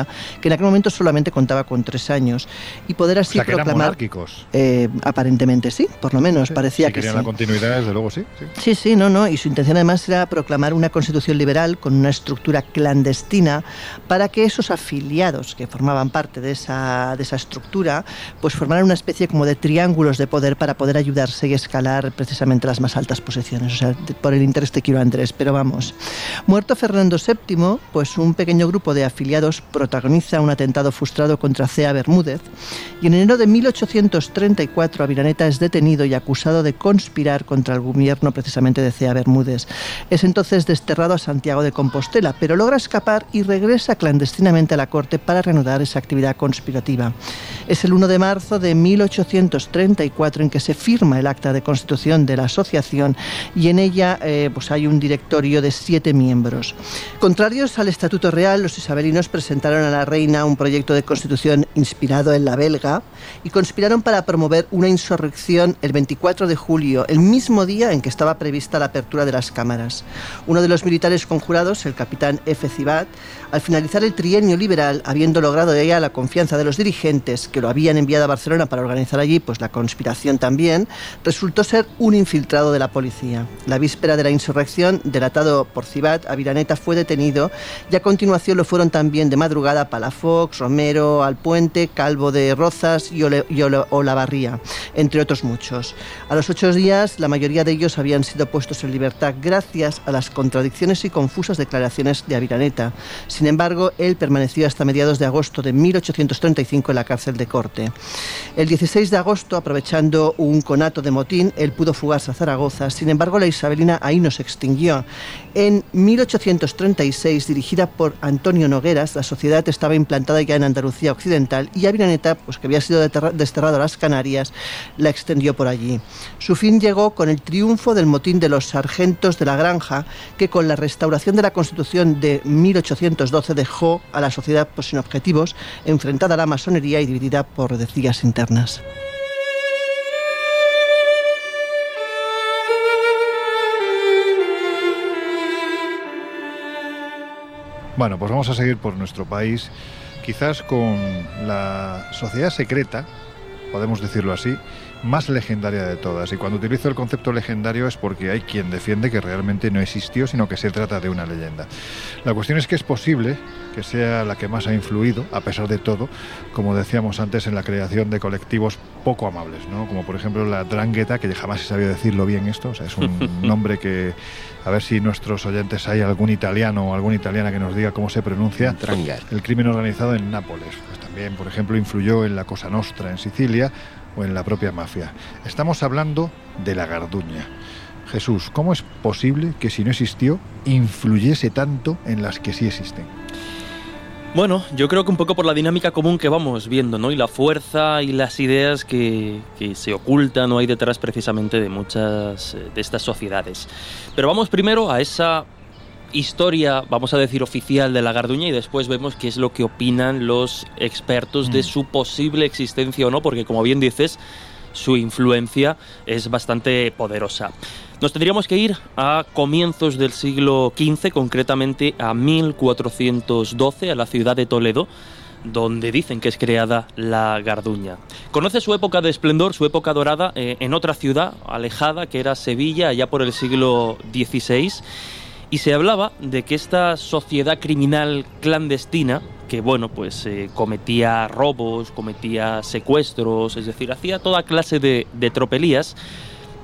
que en aquel momento solamente contaba con tres años. Y poder así O sea, que eran proclamar. monárquicos. Eh, aparentemente sí, por lo menos, parecía si que querían sí. la continuidad, desde luego sí. sí. Sí, sí, no, no. Y su intención además era proclamar una constitución liberal con una estructura clandestina para que esos afiliados que formaban parte de esa, de esa estructura, pues formaran una especie como de triángulos de poder para poder ayudarse y escalar precisamente las más altas posiciones. O sea, por el interés te quiero Andrés, pero vamos. Muerto Fernando VII, pues un pequeño grupo de afiliados protagoniza un atentado frustrado contra Cea Bermúdez y en enero de 1834 Aviraneta es detenido y acusado de conspirar contra el gobierno precisamente de Cea Bermúdez. Es entonces desterrado a Santiago de Compostela, pero logra escapar y regresa clandestinamente a la corte para reanudar esa actividad conspirativa. Es el 1 de marzo de 1834 en que se firma el acta de constitución de la asociación y en ella eh, pues hay un directorio de siete miembros. Contrarios al Estatuto Real, los isabelinos presentaron a la reina un proyecto de constitución inspirado en la belga y conspiraron para promover una insurrección el 24 de julio, el mismo día en que estaba prevista la apertura de las cámaras. Uno de los militares conjurados, el capitán F. Cibat, al finalizar el trienio liberal, habiendo logrado de ella la confianza de los dirigentes que lo habían enviado a Barcelona para organizar allí pues la conspiración también, resultó ser un infiltrado de la policía. La víspera de la insurrección, delatado por Cibat, Aviraneta fue detenido y a continuación lo fueron también de madrugada Palafox, Romero, Alpuente, Calvo de Rozas y, Olavarría, entre otros muchos. A los ocho días, la mayoría de ellos habían sido puestos en libertad gracias a las contradicciones y confusas declaraciones de Aviraneta. Sin embargo, él permaneció hasta mediados de agosto de 1835 en la cárcel de Corte. El 16 de agosto, aprovechando un conato de motín, él pudo fugarse a Zaragoza. Sin embargo, la isabelina ahí no se extinguió. En 1836, dirigida por Antonio Nogueras, la sociedad estaba implantada ya en Andalucía Occidental y Aviraneta, pues que había sido desterrado a las Canarias, la extendió por allí. Su fin llegó con el triunfo del motín de los sargentos de la granja, que con la restauración de la Constitución de 1812 dejó a la sociedad pues, sin objetivos, enfrentada a la masonería y dividida por decías internas. Bueno, pues vamos a seguir por nuestro país, quizás con la sociedad secreta, podemos decirlo así, más legendaria de todas. Y cuando utilizo el concepto legendario es porque hay quien defiende que realmente no existió, sino que se trata de una leyenda. La cuestión es que es posible que sea la que más ha influido, a pesar de todo, como decíamos antes, en la creación de colectivos poco amables, ¿no? Como por ejemplo la Drangheta, que jamás se sabía decirlo bien esto, o sea, es un *laughs* nombre que, a ver si nuestros oyentes hay algún italiano o alguna italiana que nos diga cómo se pronuncia. El crimen organizado en Nápoles, pues también, por ejemplo, influyó en la Cosa Nostra en Sicilia o en la propia mafia. Estamos hablando de la Garduña. Jesús, ¿cómo es posible que si no existió influyese tanto en las que sí existen? Bueno, yo creo que un poco por la dinámica común que vamos viendo, ¿no? Y la fuerza y las ideas que, que se ocultan o hay detrás precisamente de muchas eh, de estas sociedades. Pero vamos primero a esa historia, vamos a decir, oficial de la Garduña y después vemos qué es lo que opinan los expertos de Mm. su posible existencia o no, porque como bien dices, su influencia es bastante poderosa. Nos tendríamos que ir a comienzos del siglo XV, concretamente a 1412, a la ciudad de Toledo, donde dicen que es creada la Garduña. Conoce su época de esplendor, su época dorada, eh, en otra ciudad alejada, que era Sevilla, allá por el siglo XVI, y se hablaba de que esta sociedad criminal clandestina, que bueno, pues eh, cometía robos, cometía secuestros, es decir, hacía toda clase de, de tropelías,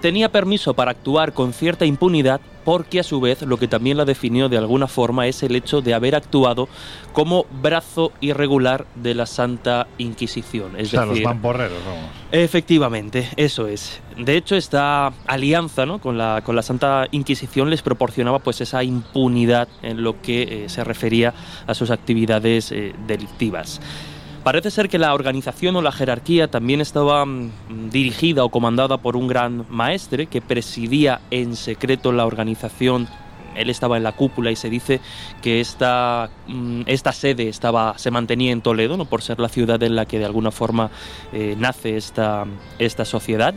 tenía permiso para actuar con cierta impunidad porque a su vez lo que también la definió de alguna forma es el hecho de haber actuado como brazo irregular de la Santa Inquisición. Es o sea, decir, los mamporreros, vamos. Efectivamente, eso es. De hecho, esta alianza ¿no? con, la, con la Santa Inquisición les proporcionaba pues esa impunidad en lo que eh, se refería a sus actividades eh, delictivas. Parece ser que la organización o la jerarquía también estaba mm, dirigida o comandada por un gran maestre que presidía en secreto la organización. Él estaba en la cúpula y se dice que esta, mm, esta sede estaba, se mantenía en Toledo, ¿no? por ser la ciudad en la que de alguna forma eh, nace esta, esta sociedad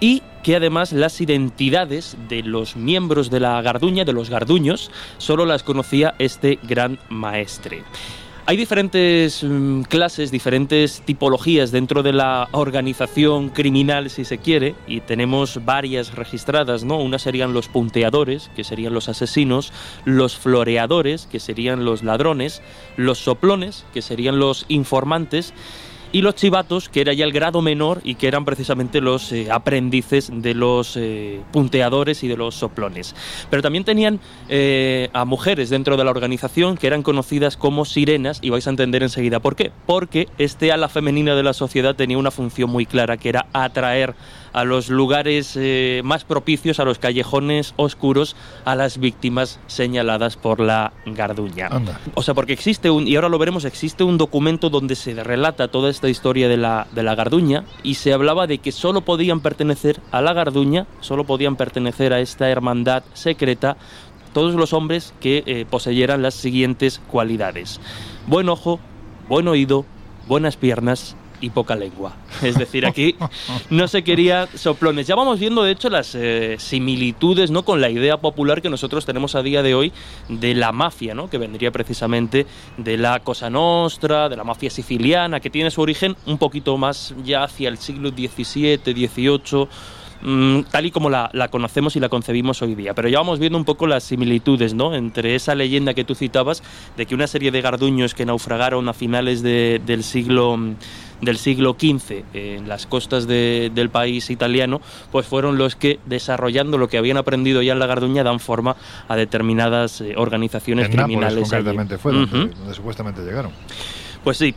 y que además las identidades de los miembros de la Garduña, de los garduños, solo las conocía este gran maestre. Hay diferentes mm, clases, diferentes tipologías dentro de la organización criminal, si se quiere, y tenemos varias registradas, ¿no? Unas serían los punteadores, que serían los asesinos, los floreadores, que serían los ladrones, los soplones, que serían los informantes, y los chivatos, que era ya el grado menor y que eran precisamente los eh, aprendices de los eh, punteadores y de los soplones. Pero también tenían eh, a mujeres dentro de la organización que eran conocidas como sirenas y vais a entender enseguida por qué. Porque este ala femenina de la sociedad tenía una función muy clara que era atraer a los lugares eh, más propicios, a los callejones oscuros, a las víctimas señaladas por la Garduña. Anda. O sea, porque existe un, y ahora lo veremos, existe un documento donde se relata toda esta historia de la, de la Garduña y se hablaba de que solo podían pertenecer a la Garduña, solo podían pertenecer a esta hermandad secreta todos los hombres que eh, poseyeran las siguientes cualidades. Buen ojo, buen oído, buenas piernas y poca lengua. Es decir, aquí no se quería soplones. Ya vamos viendo, de hecho, las eh, similitudes ¿no? con la idea popular que nosotros tenemos a día de hoy de la mafia, ¿no? que vendría precisamente de la Cosa Nostra, de la mafia siciliana, que tiene su origen un poquito más ya hacia el siglo XVII, XVIII mm, tal y como la, conocemos y la concebimos hoy día. Pero ya vamos viendo un poco las similitudes ¿no? entre esa leyenda que tú citabas de que una serie de garduños que naufragaron a finales de- del siglo del siglo XV en las costas de- del país italiano, pues fueron los que desarrollando lo que habían aprendido ya en la Garduña dan forma a determinadas eh, organizaciones En Nápoles, criminales. allí. concretamente, fue donde, Ujú. donde supuestamente llegaron. Pues sí.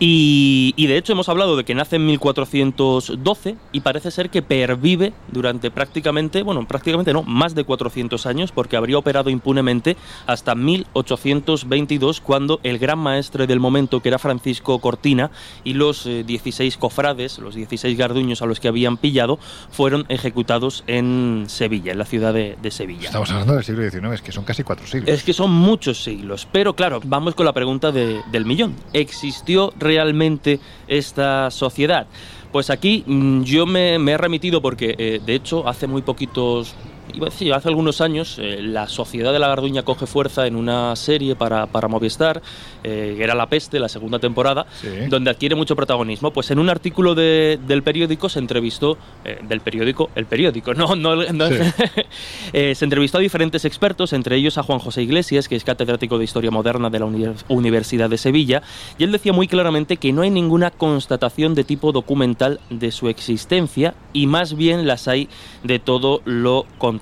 Y, y de hecho hemos hablado de que nace en 1412 y parece ser que pervive durante prácticamente, bueno, prácticamente no, más de 400 años porque habría operado impunemente hasta 1822 cuando el gran maestre del momento, que era Francisco Cortina, y los eh, 16 cofrades, los 16 garduños a los que habían pillado, fueron ejecutados en Sevilla, en la ciudad de, de Sevilla. Estamos hablando del siglo XIX, es que son casi cuatro siglos. Es que son muchos siglos, pero claro, vamos con la pregunta de- del millón. ¿Existió realmente esta sociedad? Pues aquí mm, yo me, he remitido porque, eh, de hecho, hace muy poquitos, iba a decir, hace algunos años, eh, la Sociedad de la Garduña coge fuerza en una serie para, para Movistar, eh, que era La Peste, la segunda temporada, donde adquiere mucho protagonismo. Pues en un artículo de- del periódico se entrevistó, eh, del periódico, el periódico, *laughs* no, no, no- Sí. *laughs* eh, se entrevistó a diferentes expertos, entre ellos a Juan José Iglesias, que es catedrático de Historia Moderna de la Uni- Universidad de Sevilla, y él decía muy claramente que no hay ninguna constatación de tipo documental de su existencia y más bien las hay de todo lo contrario.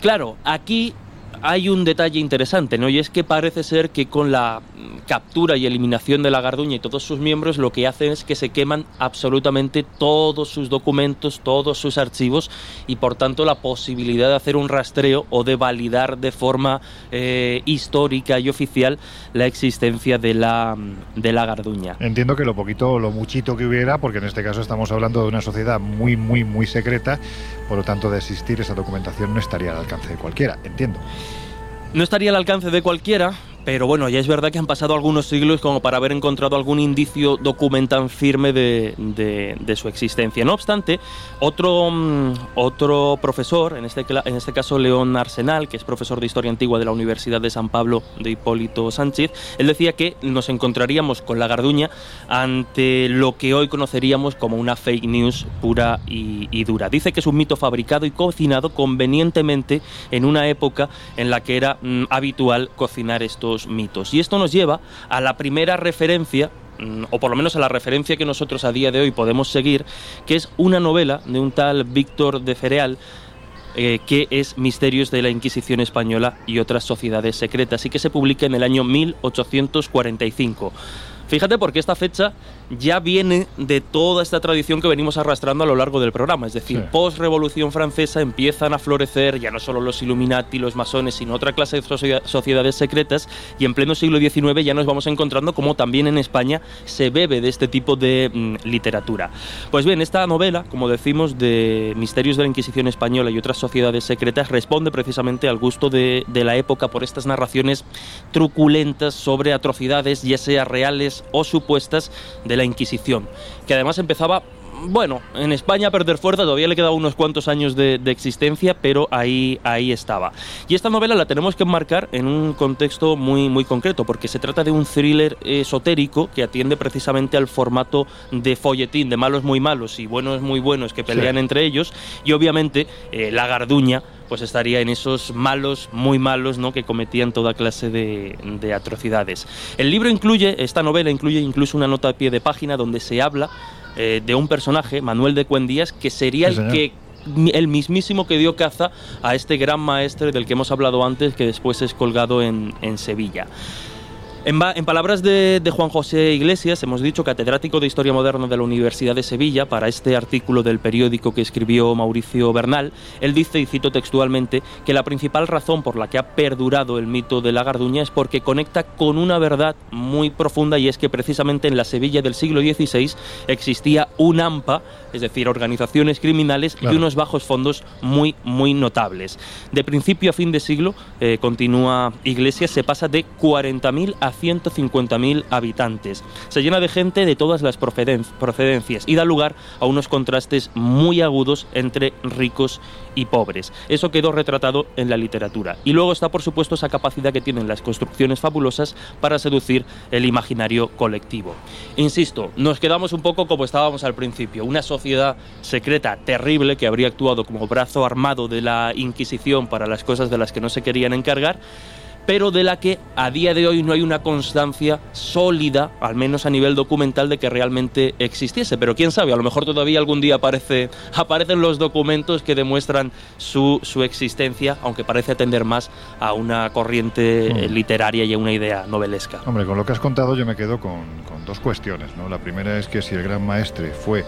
Claro, aquí hay un detalle interesante, ¿no? Y es que parece ser que con la mm, captura y eliminación de la Garduña y todos sus miembros, lo que hacen es que se queman absolutamente todos sus documentos, todos sus archivos, y por tanto la posibilidad de hacer un rastreo o de validar de forma eh, histórica y oficial la existencia de la, mm, de la Garduña. Entiendo que lo poquito o lo muchito que hubiera, porque en este caso estamos hablando de una sociedad muy, muy, muy secreta, por lo tanto de existir esa documentación no estaría al alcance de cualquiera, entiendo. No estaría al alcance de cualquiera, pero bueno, ya es verdad que han pasado algunos siglos como para haber encontrado algún indicio documental firme de, su existencia. No obstante, otro, mm, otro profesor, en este, en este caso León Arsenal, que es profesor de Historia Antigua de la Universidad de San Pablo de Hipólito Sánchez, él decía que nos encontraríamos con la Garduña ante lo que hoy conoceríamos como una fake news pura y, y dura. Dice que es un mito fabricado y cocinado convenientemente en una época en la que era mm, habitual cocinar estos mitos. Y esto nos lleva a la primera referencia mm, o por lo menos a la referencia que nosotros a día de hoy podemos seguir, que es una novela de un tal Víctor de Fereal, eh, que es Misterios de la Inquisición Española y otras sociedades secretas, y que se publica en el año 1845. Fíjate porque esta fecha ya viene de toda esta tradición que venimos arrastrando a lo largo del programa. Es decir, Sí. post-revolución francesa empiezan a florecer ya no solo los Illuminati, los masones, sino otra clase de sociedades secretas. Y en pleno siglo XIX ya nos vamos encontrando como también en España se bebe de este tipo de mm, literatura. Pues bien, esta novela, como decimos, de Misterios de la Inquisición Española y otras sociedades secretas, responde precisamente al gusto de, de la época por estas narraciones truculentas sobre atrocidades, ya sea reales o supuestas, de la Inquisición, que además empezaba bueno, en España perder fuerza todavía le queda unos cuantos años de, de existencia, pero ahí, ahí estaba. Y esta novela la tenemos que enmarcar en un contexto muy, muy concreto, porque se trata de un thriller esotérico que atiende precisamente al formato de folletín, de malos muy malos y buenos muy buenos que pelean entre ellos, y obviamente eh, la garduña pues estaría en esos malos, muy malos, ¿no? que cometían toda clase de, de atrocidades. El libro incluye, esta novela incluye incluso una nota a pie de página donde se habla eh, de un personaje, Manuel de Cuendías, que sería el señor. que el mismísimo que dio caza a este gran maestre del que hemos hablado antes, que después es colgado en, en Sevilla. En, palabras de, de Juan José Iglesias, hemos dicho catedrático de Historia Moderna de la Universidad de Sevilla, para este artículo del periódico que escribió Mauricio Bernal, él dice, y cito textualmente, que la principal razón por la que ha perdurado el mito de la Garduña es porque conecta con una verdad muy profunda y es que precisamente en la Sevilla del siglo XVI existía un AMPA, es decir, organizaciones criminales Claro. y unos bajos fondos muy, muy notables. De principio a fin de siglo, eh, continúa Iglesias, se pasa de 40.000 a 150.000 habitantes. Se llena de gente de todas las proceden- procedencias y da lugar a unos contrastes muy agudos entre ricos y pobres. Eso quedó retratado en la literatura. Y luego está, por supuesto, esa capacidad que tienen las construcciones fabulosas para seducir el imaginario colectivo. Insisto, nos quedamos un poco como estábamos al principio, una sociedad secreta terrible que habría actuado como brazo armado de la Inquisición para las cosas de las que no se querían encargar, pero de la que a día de hoy no hay una constancia sólida, al menos a nivel documental, de que realmente existiese. Pero quién sabe, a lo mejor todavía algún día aparece, *laughs* aparecen los documentos que demuestran su, su existencia, aunque parece atender más a una corriente eh, Mm. literaria y a una idea novelesca. Hombre, con lo que has contado yo me quedo con, con dos cuestiones. ¿no? La primera es que si el gran maestre fue,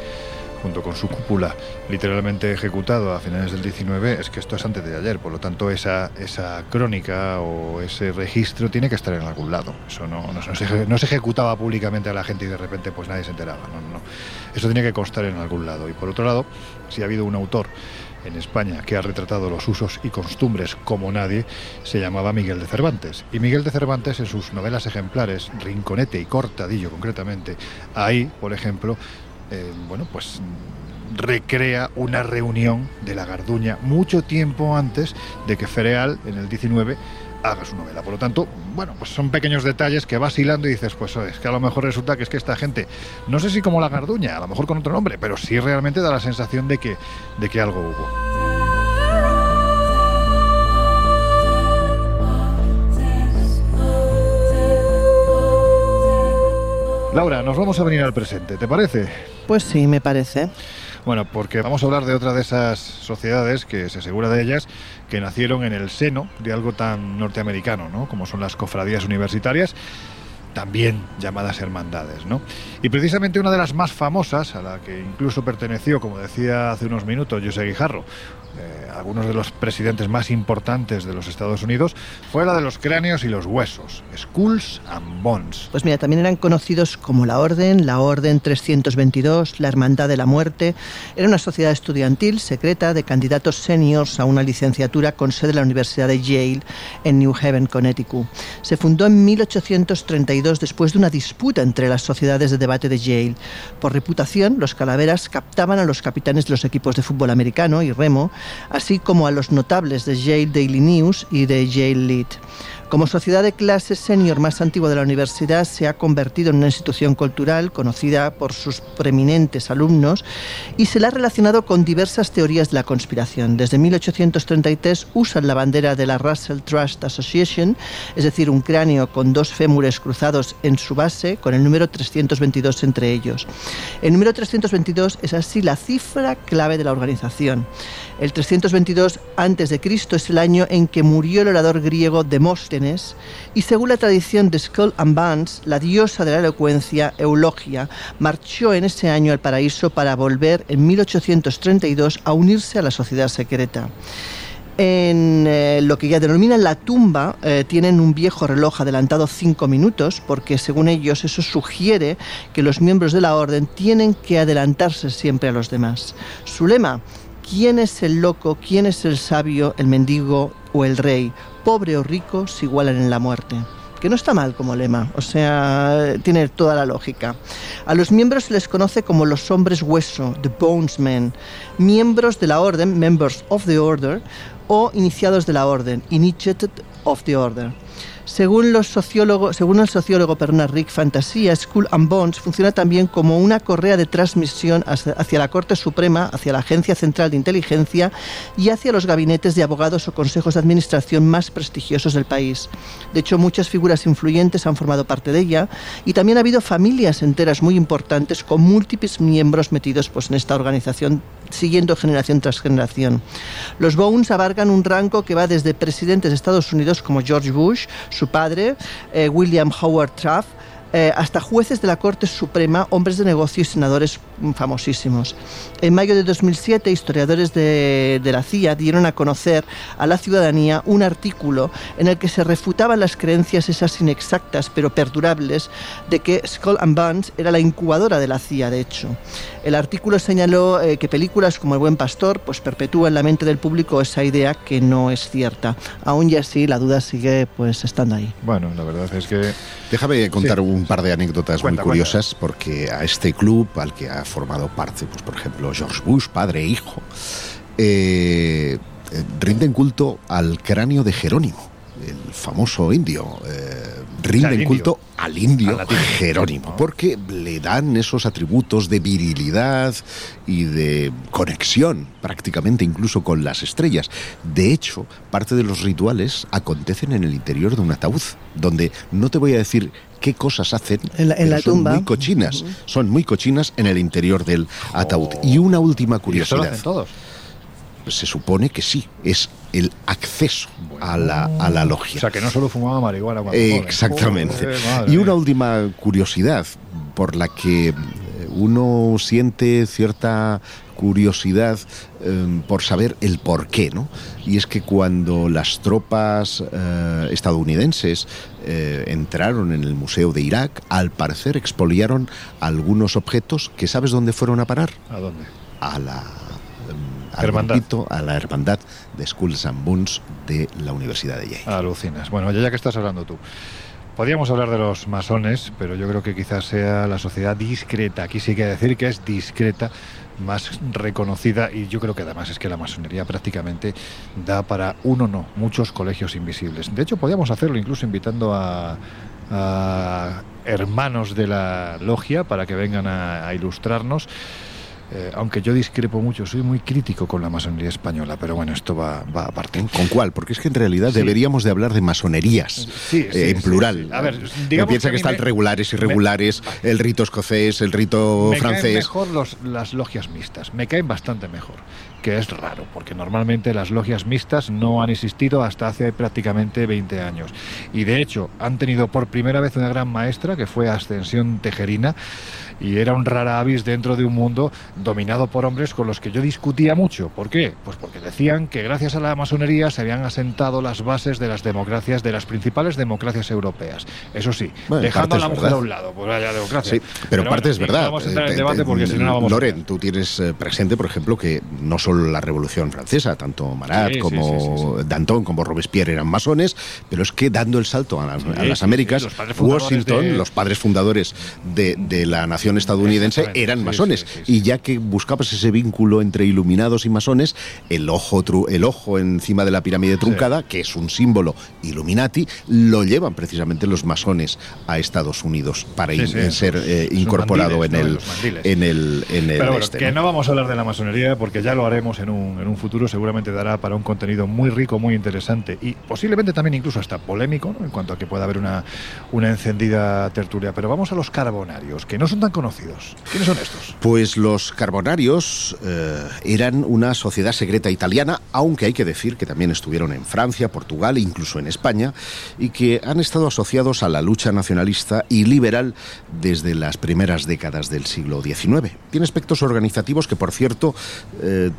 junto con su cúpula, literalmente ejecutado a finales del 19, es que esto es antes de ayer. Por lo tanto, esa, esa crónica o ese registro tiene que estar en algún lado. Eso no, no, se, ejecutaba públicamente a la gente y de repente pues nadie se enteraba. No, no, no. Eso tiene que constar en algún lado. Y por otro lado, si ha habido un autor en España que ha retratado los usos y costumbres como nadie, se llamaba Miguel de Cervantes. Y Miguel de Cervantes en sus novelas ejemplares, Rinconete y Cortadillo concretamente, ahí, por ejemplo, eh, bueno, pues recrea una reunión de la Garduña mucho tiempo antes de que Fereal, en el 19, haga su novela. Por lo tanto, bueno, pues son pequeños detalles que vas hilando y dices, pues es que a lo mejor resulta que es que esta gente, no sé si como la Garduña, a lo mejor con otro nombre, pero sí realmente da la sensación de que, de que algo hubo. Laura, nos vamos a venir al presente, ¿te parece? Pues sí, me parece. Bueno, porque vamos a hablar de otra de esas sociedades que se asegura de ellas que nacieron en el seno de algo tan norteamericano, ¿no? Como son las cofradías universitarias, también llamadas hermandades, ¿no? Y precisamente una de las más famosas, a la que incluso perteneció, como decía hace unos minutos José Guijarro, eh, algunos de los presidentes más importantes de los Estados Unidos, fue la de los cráneos y los huesos, Skulls and Bones. Pues mira, también eran conocidos como la Orden, la Orden 322, la Hermandad de la Muerte. Era una sociedad estudiantil secreta de candidatos seniors a una licenciatura con sede en la Universidad de Yale en New Haven, Connecticut. Se fundó en 1832 después de una disputa entre las sociedades de debate de Yale. Por reputación, los calaveras captaban a los capitanes de los equipos de fútbol americano y remo, así como a los notables de Yale Daily News y de Yale Lead. Como sociedad de clase senior más antigua de la universidad, se ha convertido en una institución cultural conocida por sus preeminentes alumnos y se la ha relacionado con diversas teorías de la conspiración. Desde 1833 usan la bandera de la Russell Trust Association, es decir, un cráneo con dos fémures cruzados en su base, con el número 322 entre ellos. El número 322 es así la cifra clave de la organización. El 322 a.C. es el año en que murió el orador griego Demóstenes y según la tradición de Skull and Bones, la diosa de la elocuencia, Eulogia, marchó en ese año al paraíso para volver en 1832 a unirse a la sociedad secreta. En eh, lo que ya denominan la tumba, eh, tienen un viejo reloj adelantado cinco minutos, porque según ellos eso sugiere que los miembros de la orden tienen que adelantarse siempre a los demás. Su lema, ¿quién es el loco, quién es el sabio, el mendigo o el rey? Pobre o rico se igualan en la muerte. que no está mal como lema, o sea, tiene toda la lógica. A los miembros se les conoce como los hombres hueso, the bonesmen, miembros de la orden, members of the order, o iniciados de la orden, initiated of the order. Según, el sociólogo Bernard Rick, Fantasía, School and Bonds funciona también como una correa de transmisión hacia hacia la Corte Suprema, hacia la Agencia Central de Inteligencia y hacia los gabinetes de abogados o consejos de administración más prestigiosos del país. De hecho, muchas figuras influyentes han formado parte de ella y también ha habido familias enteras muy importantes con múltiples miembros metidos pues, en esta organización siguiendo generación tras generación. Los Bones abarcan un rango que va desde presidentes de Estados Unidos como George Bush, su padre, eh, William Howard Taft, eh, hasta jueces de la Corte Suprema, hombres de negocio y senadores famosísimos. En mayo de 2007, historiadores de, de la CIA dieron a conocer a la ciudadanía un artículo en el que se refutaban las creencias esas inexactas pero perdurables de que Skull and Bones era la incubadora de la CIA, de hecho. El artículo señaló eh, que películas como El Buen Pastor pues perpetúan en la mente del público esa idea que no es cierta. Aún y así, la duda sigue pues estando ahí. Bueno, la verdad es que... Déjame contar Sí. un par de anécdotas Cuenta, muy curiosas, porque a este club, al que ha formado parte, pues por ejemplo, George Bush, padre e hijo, eh, eh, rinden culto al cráneo de Jerónimo, el famoso indio. eh, rinden indio. culto al indio Al. Jerónimo, porque le dan esos atributos de virilidad y de conexión, prácticamente incluso con las estrellas. De hecho, parte de los rituales acontecen en el interior de un ataúd, donde no te voy a decir qué cosas hacen, En la- en la son tumba. muy cochinas, son muy cochinas en el interior del ataúd. Y una última ¿Y eso lo curiosidad. hacen todos? Se supone que sí, es el acceso a, la, a la logia. O sea, que no solo fumaba marihuana cuando Eh. Exactamente. Joder, madre Y una última curiosidad por la que eh, uno siente cierta curiosidad eh, por saber el por qué, ¿no? Y es que cuando las tropas eh, estadounidenses eh, entraron en el Museo de Irak, al parecer expoliaron algunos objetos que ¿sabes dónde fueron a parar? ¿A dónde? A la al Hermandad. a la hermandad de Skulls and Bones de la Universidad de Yale. Alucinas. Bueno, ya, que estás hablando tú. Podríamos hablar de los masones, pero yo creo que quizás sea la sociedad discreta. Aquí sí que decir que es discreta, más reconocida y yo creo que además es que la masonería prácticamente da para uno no, muchos colegios invisibles. De hecho, podríamos hacerlo incluso invitando a, hermanos de la logia para que vengan a ilustrarnos. Eh, aunque yo discrepo mucho, soy muy crítico con la masonería española, pero bueno, esto va, va aparte. ¿Con cuál? Porque es que en realidad Sí. deberíamos de hablar de masonerías, Sí, eh, sí, en sí, plural. A ver, Eh, digamos piensa que que, están me- regulares, irregulares, el rito escocés, el rito me caen francés. mejor los- las logias mixtas, me caen bastante mejor, que es raro, porque normalmente las logias mixtas no han existido hasta hace prácticamente 20 años. Y de hecho, han tenido por primera vez una gran maestra, que fue Ascensión Tejerina, y era un rara avis dentro de un mundo dominado por hombres con los que yo discutía mucho. ¿Por qué? Pues porque decían que gracias a la masonería se habían asentado las bases de las democracias, de las principales democracias europeas. Eso sí, Bueno, dejando a la mujer verdad. a un lado, pues vaya democracia. Sí, pero, en parte bueno, es verdad. Vamos a entrar en Eh, debate eh, porque si no, no vamos a Loren, tú tienes eh, presente, por ejemplo, que no solo la Revolución Francesa, tanto Marat Sí, sí, como Danton como Robespierre eran masones, pero es que dando el salto a las, a Américas, los Washington, de- los padres fundadores de, de la nación estadounidense eran masones. Y ya que buscabas ese vínculo entre iluminados y masones, el ojo, tru- el ojo encima de la pirámide truncada, que es un símbolo Illuminati, lo llevan precisamente los masones a Estados Unidos para in- ser eh, incorporado mandiles, en, el, en el en el Pero bueno, este, que ¿no? no vamos a hablar de la masonería porque ya lo haremos en un, en un futuro, seguramente dará para un contenido muy rico, muy interesante y posiblemente también incluso hasta polémico, ¿no? en cuanto a que pueda haber una, una encendida tertulia. Pero vamos a los carbonarios, que no son tan conocidos. ¿Quiénes son estos? Pues los carbonarios eh, eran una sociedad secreta italiana, aunque hay que decir que también estuvieron en Francia, Portugal e incluso en España, y que han estado asociados a la lucha nacionalista y liberal desde las primeras décadas del siglo XIX. Tiene aspectos organizativos que, por cierto, eh,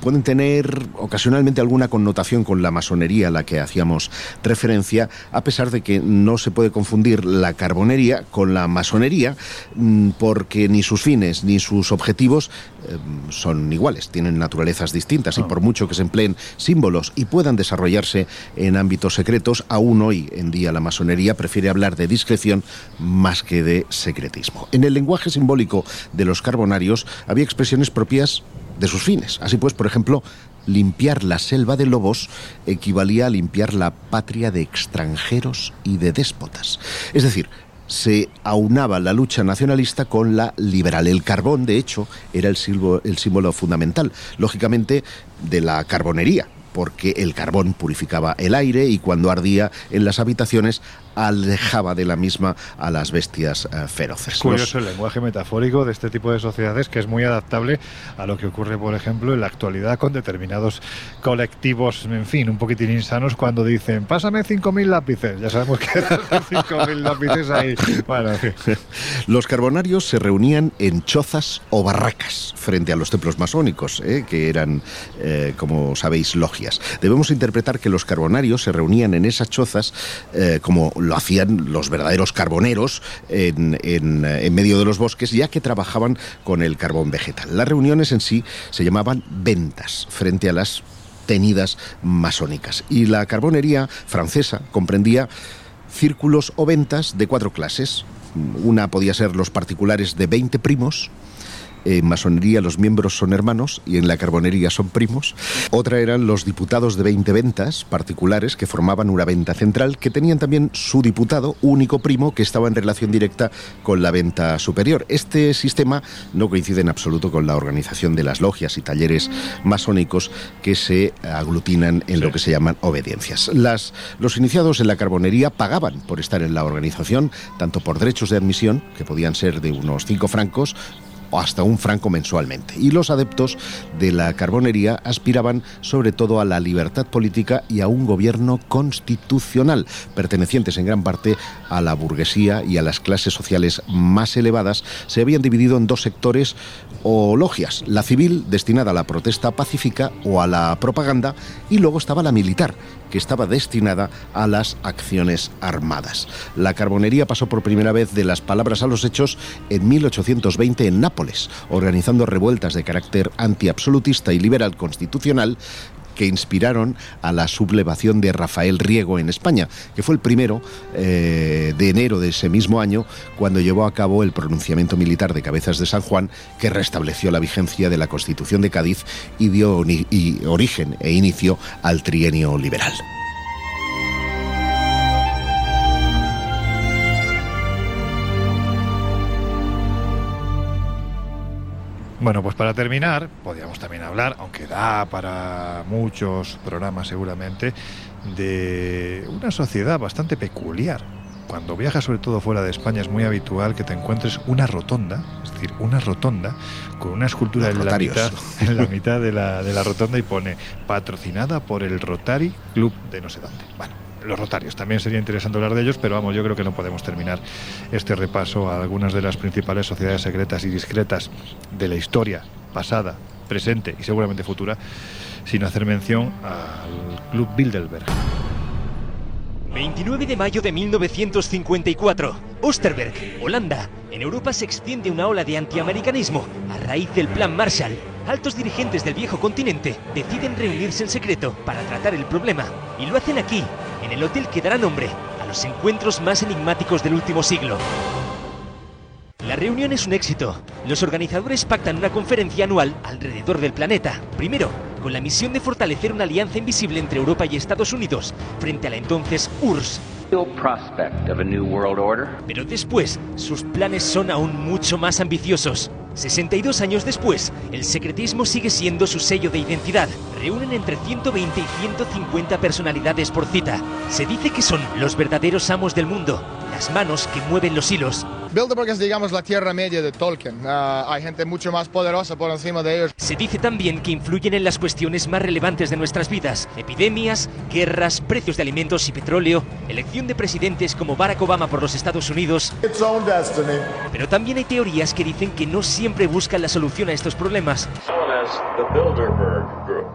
pueden tener ocasionalmente alguna connotación con la masonería a la que hacíamos referencia, a pesar de que no se puede confundir la carbonería con la masonería, mm, porque ni sus fines ni sus objetivos eh, son iguales, tienen naturalezas distintas y por mucho que se empleen símbolos y puedan desarrollarse en ámbitos secretos, aún hoy en día la masonería prefiere hablar de discreción más que de secretismo. En el lenguaje simbólico de los carbonarios había expresiones propias de sus fines. Así pues, por ejemplo, limpiar la selva de lobos equivalía a limpiar la patria de extranjeros y de déspotas. Es decir, se aunaba la lucha nacionalista con la liberal. El carbón, de hecho, era el símbolo, el símbolo fundamental, lógicamente, de la carbonería porque el carbón purificaba el aire y cuando ardía en las habitaciones alejaba de la misma a las bestias eh, feroces. Es curioso el lenguaje metafórico de este tipo de sociedades que es muy adaptable a lo que ocurre, por ejemplo, en la actualidad con determinados colectivos, en fin, un poquitín insanos cuando dicen, pásame 5.000 lápices. Ya sabemos que *laughs* 5.000 lápices ahí. Bueno. Los carbonarios se reunían en chozas o barracas frente a los templos masónicos, eh, que eran, eh, como sabéis, logias. Debemos interpretar que los carbonarios se reunían en esas chozas como lo hacían los verdaderos carboneros en, en, medio de los bosques, ya que trabajaban con el carbón vegetal. Las reuniones en sí se llamaban ventas frente a las tenidas masónicas. Y la carbonería francesa comprendía círculos o ventas de cuatro clases. Una podía ser los particulares de 20 primos, en masonería los miembros son hermanos y en la carbonería son primos. Otra eran los diputados de 20 ventas particulares que formaban una venta central que tenían también su diputado único primo que estaba en relación directa con la venta superior. Este sistema no coincide en absoluto con la organización de las logias y talleres masónicos que se aglutinan en lo que se llaman obediencias. Las, los iniciados en la carbonería pagaban por estar en la organización, tanto por derechos de admisión, que podían ser de unos 5 francos, o hasta un franco mensualmente. Y los adeptos de la carbonería aspiraban sobre todo a la libertad política y a un gobierno constitucional, pertenecientes en gran parte a la burguesía y a las clases sociales más elevadas, se habían dividido en dos sectores o logias, la civil destinada a la protesta pacífica o a la propaganda y luego estaba la militar, que estaba destinada a las acciones armadas. La carbonería pasó por primera vez de las palabras a los hechos en 1820 en Nápoles, organizando revueltas de carácter antiabsolutista y liberal constitucional que inspiraron a la sublevación de Rafael Riego en España, que fue el primero eh, de enero de ese mismo año cuando llevó a cabo el pronunciamiento militar de Cabezas de San Juan que restableció la vigencia de la Constitución de Cádiz y dio origen e inicio al trienio liberal. Bueno, pues para terminar, podríamos también hablar, aunque da para muchos programas seguramente, de una sociedad bastante peculiar. Cuando viajas sobre todo fuera de España es muy habitual que te encuentres una rotonda, es decir, una rotonda con una escultura en la, mitad, en la mitad de la, de la rotonda y pone patrocinada por el Rotary Club de no sé dónde. Bueno, los rotarios. También sería interesante hablar de ellos, pero vamos, yo creo que no podemos terminar este repaso a algunas de las principales sociedades secretas y discretas de la historia pasada, presente y seguramente futura, sin hacer mención al Club Bilderberg. 29 de mayo de 1954, Oosterberg, Holanda. En Europa se extiende una ola de antiamericanismo a raíz del Plan Marshall. Altos dirigentes del viejo continente deciden reunirse en secreto para tratar el problema y lo hacen aquí, en el hotel que dará nombre a los encuentros más enigmáticos del último siglo. La reunión es un éxito. Los organizadores pactan una conferencia anual alrededor del planeta. Primero, con la misión de fortalecer una alianza invisible entre Europa y Estados Unidos frente a la entonces URSS. Pero después, sus planes son aún mucho más ambiciosos. 62 años después, el secretismo sigue siendo su sello de identidad. Reúnen entre 120 y 150 personalidades por cita. Se dice que son los verdaderos amos del mundo, las manos que mueven los hilos. Bilderberg es, digamos, la tierra media de Tolkien. Ah, hay gente mucho más poderosa por encima de ellos. Se dice también que influyen en las cuestiones más relevantes de nuestras vidas. Epidemias, guerras, precios de alimentos y petróleo, elección de presidentes como Barack Obama por los Estados Unidos. Pero también hay teorías que dicen que no siempre buscan la solución a estos problemas. as the Bilderberg Group.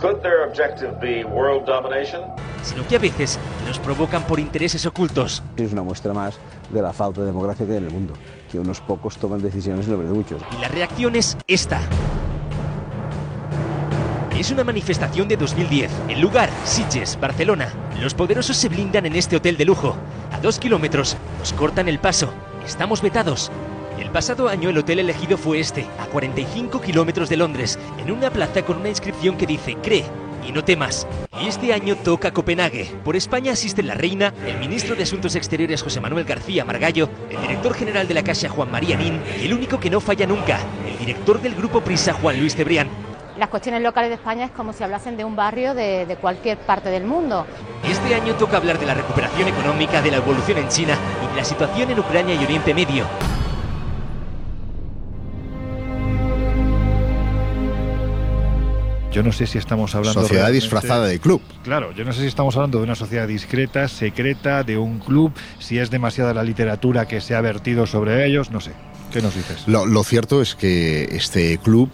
Could their objective be world domination? Sino que a veces los provocan por intereses ocultos. Es una muestra más de la falta de democracia que hay en el mundo, que unos pocos toman decisiones de muchos. Y la reacción es esta. Es una manifestación de 2010. El lugar, Sitges, Barcelona. Los poderosos se blindan en este hotel de lujo. A dos kilómetros, nos cortan el paso. Estamos vetados. El pasado año el hotel elegido fue este, a 45 kilómetros de Londres, en una plaza con una inscripción que dice Cree y no temas. Y este año toca Copenhague. Por España asisten la reina, el ministro de Asuntos Exteriores José Manuel García Margallo, el director general de la Caixa Juan María Nin y el único que no falla nunca, el director del grupo Prisa Juan Luis Cebrián. Las cuestiones locales de España es como si hablasen de un barrio de, de cualquier parte del mundo. Este año toca hablar de la recuperación económica, de la evolución en China y de la situación en Ucrania y Oriente Medio. Yo no sé si estamos hablando. Sociedad disfrazada de club. Claro, yo no sé si estamos hablando de una sociedad discreta, secreta, de un club, si es demasiada la literatura que se ha vertido sobre ellos, no sé. ¿Qué nos dices? Lo, lo cierto es que este club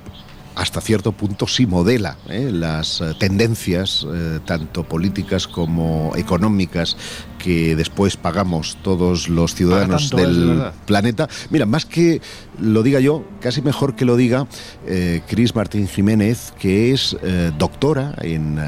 hasta cierto punto sí modela ¿eh? las eh, tendencias, eh, tanto políticas como económicas, que después pagamos todos los ciudadanos es del planeta. Mira, más que lo diga yo, casi mejor que lo diga eh, Cris Martín Jiménez, que es doctora en...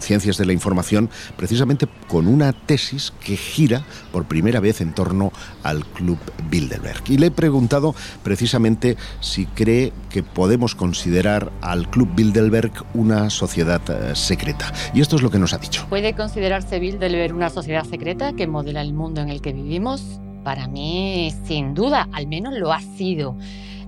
Ciencias de la Información, precisamente con una tesis que gira por primera vez en torno al Club Bilderberg. Y le he preguntado precisamente si cree que podemos considerar al Club Bilderberg una sociedad eh, secreta. Y esto es lo que nos ha dicho. ¿Puede considerarse Bilderberg una sociedad secreta que modela el mundo en el que vivimos? Para mí, sin duda, al menos lo ha sido.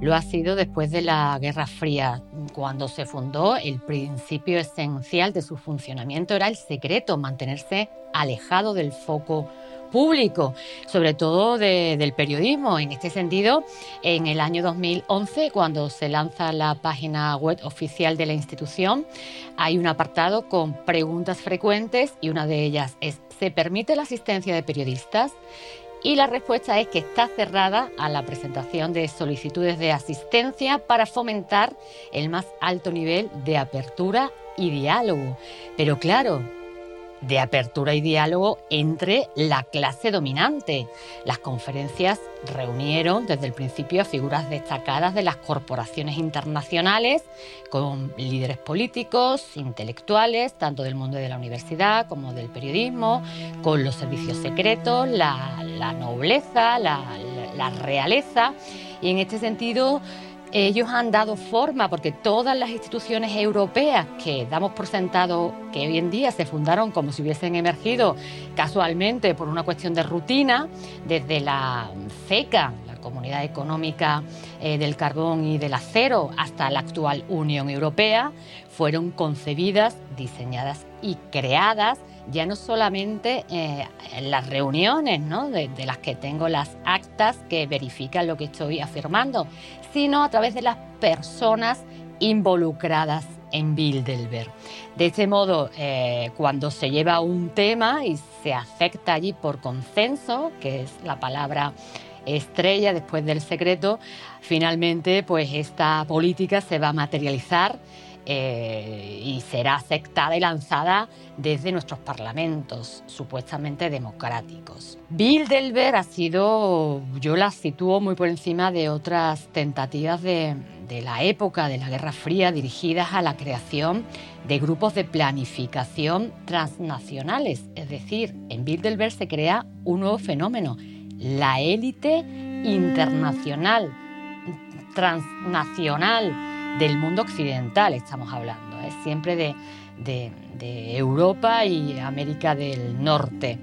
Lo ha sido después de la Guerra Fría. Cuando se fundó, el principio esencial de su funcionamiento era el secreto, mantenerse alejado del foco público, sobre todo de- del periodismo. En este sentido, en el año 2011, cuando se lanza la página web oficial de la institución, hay un apartado con preguntas frecuentes y una de ellas es, ¿se permite la asistencia de periodistas? Y la respuesta es que está cerrada a la presentación de solicitudes de asistencia para fomentar el más alto nivel de apertura y diálogo. Pero claro, de apertura y diálogo entre la clase dominante. Las conferencias reunieron desde el principio a figuras destacadas de las corporaciones internacionales, con líderes políticos, intelectuales, tanto del mundo de la universidad como del periodismo, con los servicios secretos, la, nobleza, la realeza. Y en este sentido, ellos han dado forma, porque todas las instituciones europeas que damos por sentado que hoy en día se fundaron como si hubiesen emergido casualmente por una cuestión de rutina, desde la CECA, la Comunidad Económica eh, del Carbón y del Acero, hasta la actual Unión Europea, fueron concebidas, diseñadas y creadas ya no solamente eh, en las reuniones, ¿no? de, las que tengo las actas que verifican lo que estoy afirmando, sino a través de las personas involucradas en Bilderberg. De este modo, eh, cuando se lleva un tema y se acepta allí por consenso, que es la palabra estrella después del secreto, finalmente pues esta política se va a materializar eh, y será aceptada y lanzada desde nuestros parlamentos supuestamente democráticos. Bilderberg ha sido, yo la sitúo muy por encima de otras tentativas de, la época de la Guerra Fría dirigidas a la creación de grupos de planificación transnacionales. Es decir, en Bilderberg se crea un nuevo fenómeno, la élite internacional, transnacional del mundo occidental, estamos hablando, es siempre de, de- de Europa y América del Norte.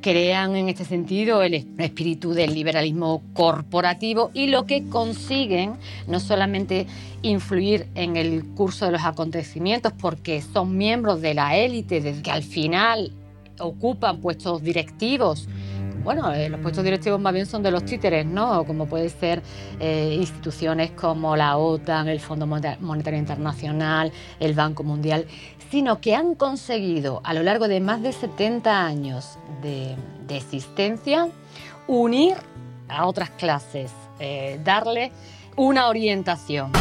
Crean en este sentido el espíritu del liberalismo corporativo y lo que consiguen no solamente influir en el curso de los acontecimientos porque son miembros de la élite, desde que al final ocupan puestos directivos bueno, eh, los puestos directivos más bien son de los títeres, ¿no? Como puede ser eh, instituciones como la OTAN, el Fondo Moneta- Monetario Internacional, el Banco Mundial, sino que han conseguido a lo largo de más de 70 años de, de existencia unir a otras clases, eh, darle una orientación.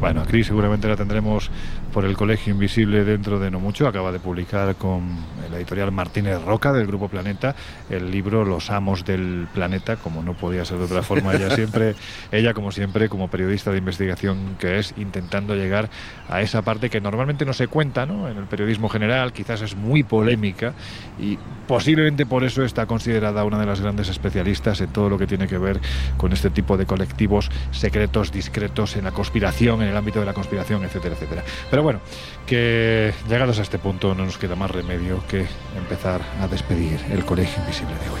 Bueno, a Cris seguramente la tendremos por el Colegio Invisible dentro de no mucho. Acaba de publicar con la editorial Martínez Roca del Grupo Planeta el libro Los Amos del Planeta, como no podía ser de otra forma. Ella siempre, *laughs* ella como siempre, como periodista de investigación que es, intentando llegar a esa parte que normalmente no se cuenta ¿no? en el periodismo general, quizás es muy polémica y posiblemente por eso está considerada una de las grandes especialistas en todo lo que tiene que ver con este tipo de colectivos secretos, discretos, en la conspiración, en el ámbito de la conspiración, etcétera, etcétera. Pero bueno, que llegados a este punto no nos queda más remedio que empezar a despedir el Colegio Invisible de hoy.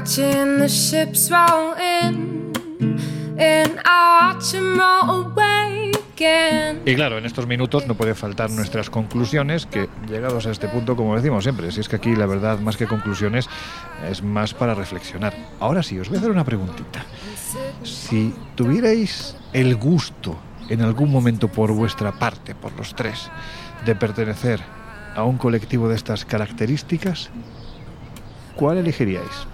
watching the ships roll in, and I watch 'em roll away. Y claro, en estos minutos no puede faltar nuestras conclusiones, que llegados a este punto, como decimos siempre, si es que aquí la verdad, más que conclusiones, es más para reflexionar. Ahora sí, os voy a hacer una preguntita. Si tuvierais el gusto en algún momento por vuestra parte, por los tres, de pertenecer a un colectivo de estas características, ¿cuál elegiríais?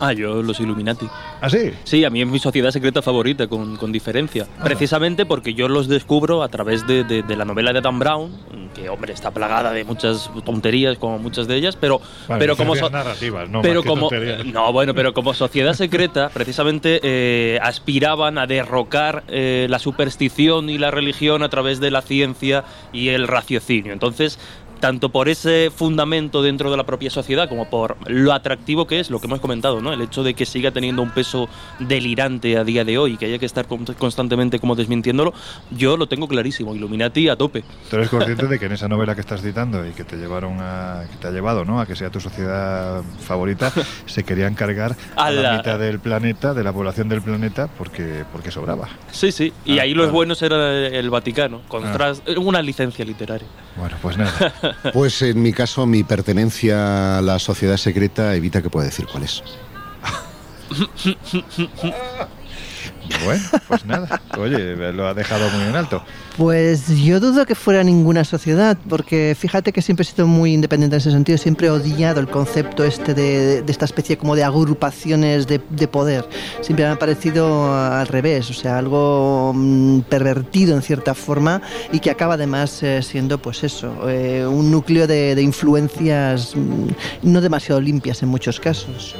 Ah, yo los Illuminati. ¿Ah, sí? Sí, a mí es mi sociedad secreta favorita, con, con diferencia. Precisamente porque yo los descubro a través de, de- de la novela de Dan Brown, que, hombre, está plagada de muchas tonterías, como muchas de ellas, pero, Bueno, pero como... licencias narrativas, no, pero como no, bueno, pero como sociedad secreta, *laughs* precisamente eh, aspiraban a derrocar eh, la superstición y la religión a través de la ciencia y el raciocinio. Entonces, tanto por ese fundamento dentro de la propia sociedad como por lo atractivo que es, lo que hemos comentado, ¿no? El hecho de que siga teniendo un peso delirante a día de hoy y que haya que estar con- constantemente como desmintiéndolo, yo lo tengo clarísimo, Illuminati a tope. Tú eres consciente de que en esa novela que estás citando y que te llevaron a, que te ha llevado, ¿no? A que sea tu sociedad favorita, *laughs* se querían cargar a la ¡Hala! mitad del planeta, de la población del planeta, porque, porque sobraba. Sí, sí, y Ah, ahí los claro. buenos era el Vaticano, contra una licencia literaria. Bueno, pues nada. *laughs* *laughs* Pues en mi caso, mi pertenencia a la sociedad secreta evita que pueda decir cuál es. *laughs* Bueno, pues nada. Oye, lo ha dejado muy en alto. Pues yo dudo que fuera ninguna sociedad, porque fíjate que siempre he sido muy independiente en ese sentido, siempre he odiado el concepto este de, esta especie como de agrupaciones de, de poder. Siempre me ha parecido al revés, o sea, algo mm, pervertido en cierta forma y que acaba además eh, siendo pues eso, eh, un núcleo de, de influencias mm, no demasiado limpias en muchos casos.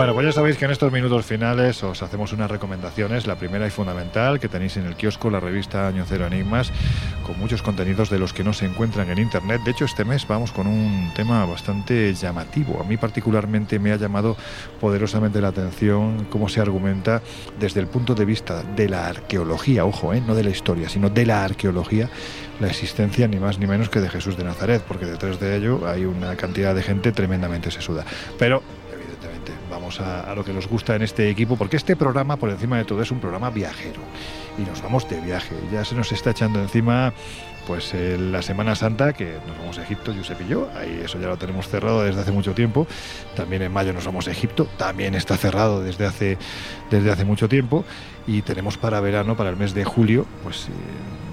Bueno, pues ya sabéis que en estos minutos finales os hacemos unas recomendaciones. La primera y fundamental, que tenéis en el kiosco la revista Año Cero Enigmas, con muchos contenidos de los que no se encuentran en Internet. De hecho, este mes vamos con un tema bastante llamativo. A mí particularmente me ha llamado poderosamente la atención cómo se argumenta desde el punto de vista de la arqueología, ojo, ¿eh? no de la historia, sino de la arqueología, la existencia ni más ni menos que de Jesús de Nazaret, porque detrás de ello hay una cantidad de gente tremendamente sesuda. Pero a, lo que nos gusta en este equipo, porque este programa, por encima de todo, es un programa viajero. Y nos vamos de viaje. Ya se nos está echando encima pues eh, la Semana Santa, que nos vamos a Egipto, Josep y yo, ahí eso ya lo tenemos cerrado desde hace mucho tiempo. También en mayo nos vamos a Egipto, también está cerrado desde hace, desde hace mucho tiempo. Y tenemos para verano, para el mes de julio, pues eh,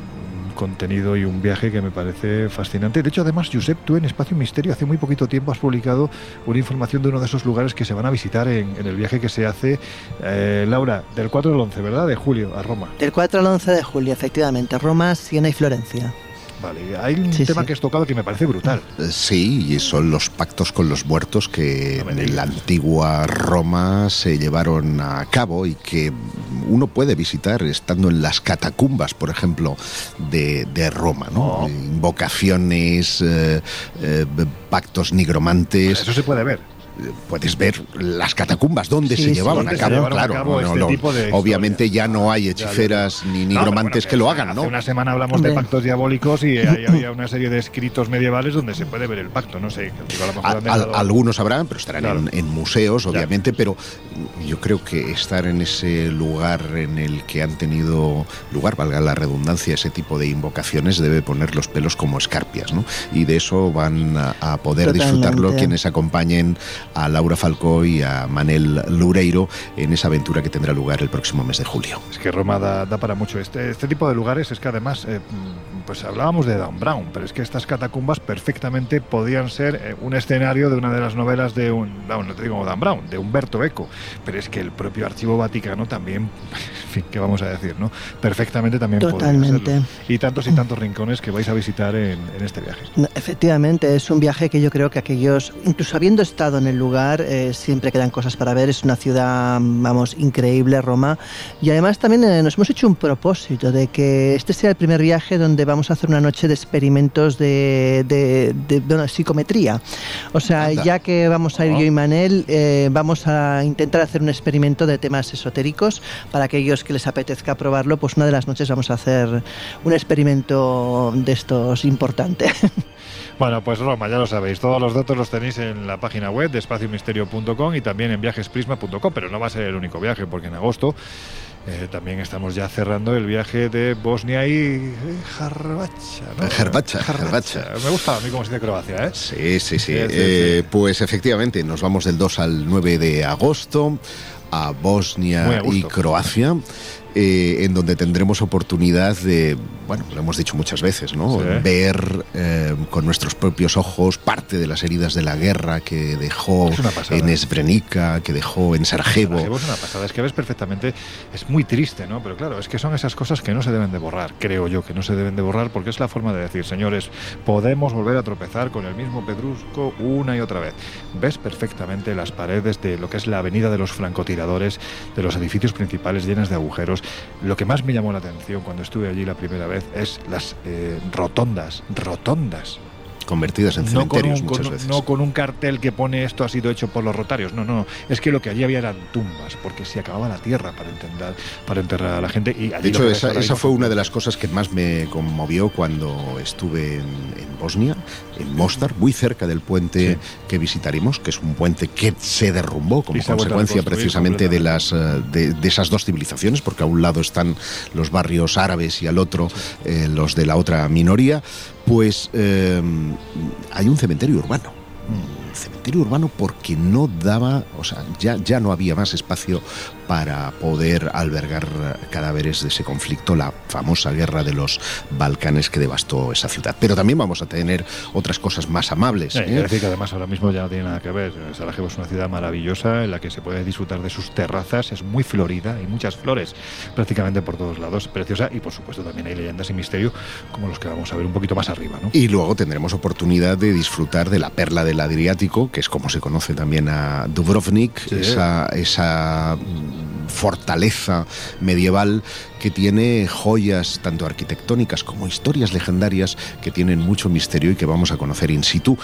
contenido y un viaje que me parece fascinante. De hecho, además, Josep, tú en Espacio Misterio hace muy poquito tiempo has publicado una información de uno de esos lugares que se van a visitar en, en el viaje que se hace, eh, Laura, del 4 al 11, ¿verdad? De julio, a Roma. Del 4 al 11 de julio, efectivamente, Roma, Siena y Florencia. Vale, hay un Sí, tema sí. que has tocado que me parece brutal. Eh, Sí, y son los pactos con los muertos que en la antigua Roma se llevaron a cabo y que uno puede visitar estando en las catacumbas, por ejemplo, de, de Roma, ¿no? Invocaciones, eh, eh, pactos nigromantes. Eso se puede ver. Puedes ver las catacumbas donde Sí, se sí, llevaban a se cabo, a claro. cabo este no, tipo de obviamente ya no hay Ya, hechiceras ni No, nigromantes que lo hagan, ¿no? Hace una semana hablamos de pactos diabólicos y ahí *laughs* había una serie de escritos medievales donde se puede ver el pacto. No sé, digo, a lo mejor A- al- algunos habrán, pero estarán Claro. en, en museos, obviamente, pero yo creo que estar en ese lugar en el que han tenido lugar, valga la redundancia, ese tipo de invocaciones debe poner los pelos como escarpias, ¿no? Y de eso van a, a poder Totalmente. disfrutarlo quienes acompañen a Laura Falcó y a Manel Loureiro en esa aventura que tendrá lugar el próximo mes de julio. Es que Roma da, da para mucho. Este, este tipo de lugares es que además, eh, pues hablábamos de Dan Brown, pero es que estas catacumbas perfectamente podían ser eh, un escenario de una de las novelas de un, no, no te digo Dan Brown, de Humberto Eco, pero es que el propio Archivo Vaticano también, *laughs* en fin, ¿qué vamos a decir, no? Perfectamente también Totalmente. Y tantos y tantos rincones que vais a visitar en, en este viaje. No, Efectivamente, es un viaje que yo creo que aquellos, incluso habiendo estado en el lugar, eh, siempre quedan cosas para ver. Es una ciudad, vamos, increíble, Roma. Y además también eh, nos hemos hecho un propósito de que este sea el primer viaje donde vamos a hacer una noche de experimentos de, de, de- bueno, psicometría. O sea, Anda. ya que vamos a ir yo y Manel, eh, vamos a intentar hacer un experimento de temas esotéricos para aquellos que les apetezca probarlo. Pues una de las noches vamos a hacer un experimento de estos importante. *laughs* Bueno, pues Roma, ya lo sabéis. Todos los datos los tenéis en la página web de espaciomisterio.com y también en viajesprisma.com. Pero no va a ser el único viaje, porque en agosto eh, también estamos ya cerrando el viaje de Bosnia y Jarbacha. ¿no? Jarbacha, Jarbacha. Me gusta a mí cómo se dice Croacia, ¿eh? Sí, sí, sí. Sí, sí, Eh, Pues efectivamente, nos vamos del 2 al 9 de agosto a Bosnia a y Croacia. eh, en donde tendremos oportunidad de, bueno, lo hemos dicho muchas veces, ¿no? Sí. Ver eh, con nuestros propios ojos parte de las heridas de la guerra que dejó Es en Srebrenica, que dejó en Sarajevo. Sarajevo es una pasada, es que ves perfectamente, es muy triste, ¿no? Pero claro, es que son esas cosas que no se deben de borrar, creo yo, que no se deben de borrar porque es la forma de decir, señores, podemos volver a tropezar con el mismo pedrusco una y otra vez. Ves perfectamente las paredes de lo que es la avenida de los francotiradores, de los edificios principales llenas de agujeros. Lo que más me llamó la atención cuando estuve allí la primera vez es las eh, rotondas, rotondas Convertidas en no con, cementerios un, muchas con- veces. no con un cartel que pone esto ha sido hecho por los rotarios. No, no. Es que lo que allí había eran tumbas, porque se acababa la tierra para enterrar, para enterrar a la gente. Y De hecho, esa, esa fue una de las cosas que más me conmovió cuando estuve en, en Bosnia, en Mostar, muy cerca del puente que visitaremos, que es un puente que se derrumbó como consecuencia precisamente de, las, eh, de, de esas dos civilizaciones, porque a un lado están los barrios árabes y al otro eh, los de la otra minoría, pues eh, hay un cementerio urbano. Un cementerio urbano porque no daba, o sea, ya, ya no había más espacio para poder albergar cadáveres de ese conflicto, la famosa guerra de los Balcanes que devastó esa ciudad. Pero también vamos a tener otras cosas más amables. Sí, ¿eh? decir que además ahora mismo ya no tiene nada que ver. Sarajevo es una ciudad maravillosa en la que se puede disfrutar de sus terrazas, es muy florida, hay muchas flores prácticamente por todos lados, preciosa y por supuesto también hay leyendas y misterio como los que vamos a ver un poquito más arriba. ¿no? Y luego tendremos oportunidad de disfrutar de la perla del Adriático, que es como se conoce también a Dubrovnik, Sí. esa, esa fortaleza medieval que tiene joyas tanto arquitectónicas como historias legendarias que tienen mucho misterio y que vamos a conocer in situ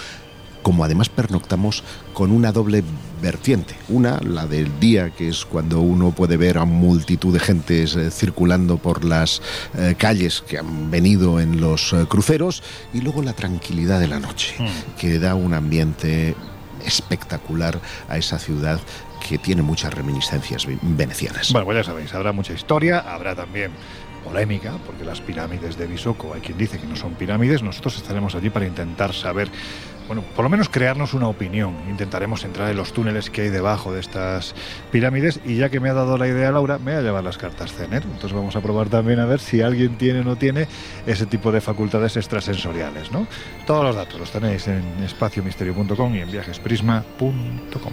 como además pernoctamos con una doble vertiente. Una, la del día, que es cuando uno puede ver a multitud de gentes eh, circulando por las eh, calles que han venido en los eh, cruceros, y luego la tranquilidad de la noche, que da un ambiente espectacular a esa ciudad que tiene muchas reminiscencias ve- venecianas. Bueno, pues ya sabéis, habrá mucha historia, habrá también polémica, porque las pirámides de Visoko, hay quien dice que no son pirámides, nosotros estaremos allí para intentar saber, bueno, por lo menos crearnos una opinión, intentaremos entrar en los túneles que hay debajo de estas pirámides y ya que me ha dado la idea Laura, me voy a llevar las cartas CENER, entonces vamos a probar también a ver si alguien tiene o no tiene ese tipo de facultades extrasensoriales, ¿no? Todos los datos los tenéis en espaciomisterio.com y en viajesprisma.com.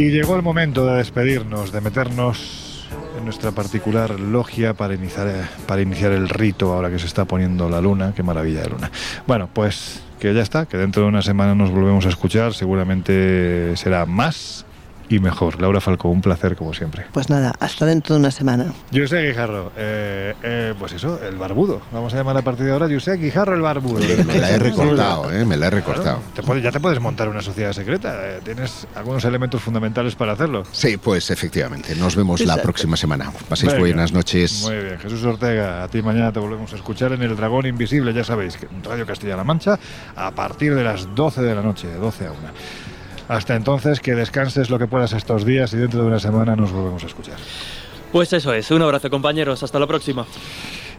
Y llegó el momento de despedirnos, de meternos en nuestra particular logia para iniciar, eh, para iniciar el rito ahora que se está poniendo la luna. Qué maravilla de luna. Bueno, pues que ya está, que dentro de una semana nos volvemos a escuchar. Seguramente será más y mejor. Laura Falco, un placer como siempre. Pues nada, hasta dentro de una semana. José Guijarro, eh, eh, pues eso, el barbudo. Vamos a llamar a partir de ahora José Guijarro el barbudo. Me la he recortado, ¿eh? Me la he recortado. Claro, te puede- ya te puedes montar una sociedad secreta. eh, tienes algunos elementos fundamentales para hacerlo. Sí, pues efectivamente. Nos vemos la Exacto. próxima semana. Paséis Venga. buenas noches. Muy bien, Jesús Ortega, a ti mañana te volvemos a escuchar en El Dragón Invisible, ya sabéis, en Radio Castilla-La Mancha, a partir de las 12 de la noche, de 12 a 1. Hasta entonces, que descanses lo que puedas estos días y dentro de una semana nos volvemos a escuchar. Pues eso es, un abrazo compañeros, hasta la próxima.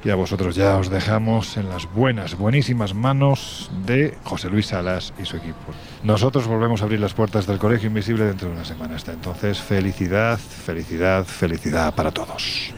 Y a vosotros ya os dejamos en las buenas, buenísimas manos de José Luis Salas y su equipo. Nosotros volvemos a abrir las puertas del Colegio Invisible dentro de una semana. Hasta entonces, felicidad, felicidad, felicidad para todos.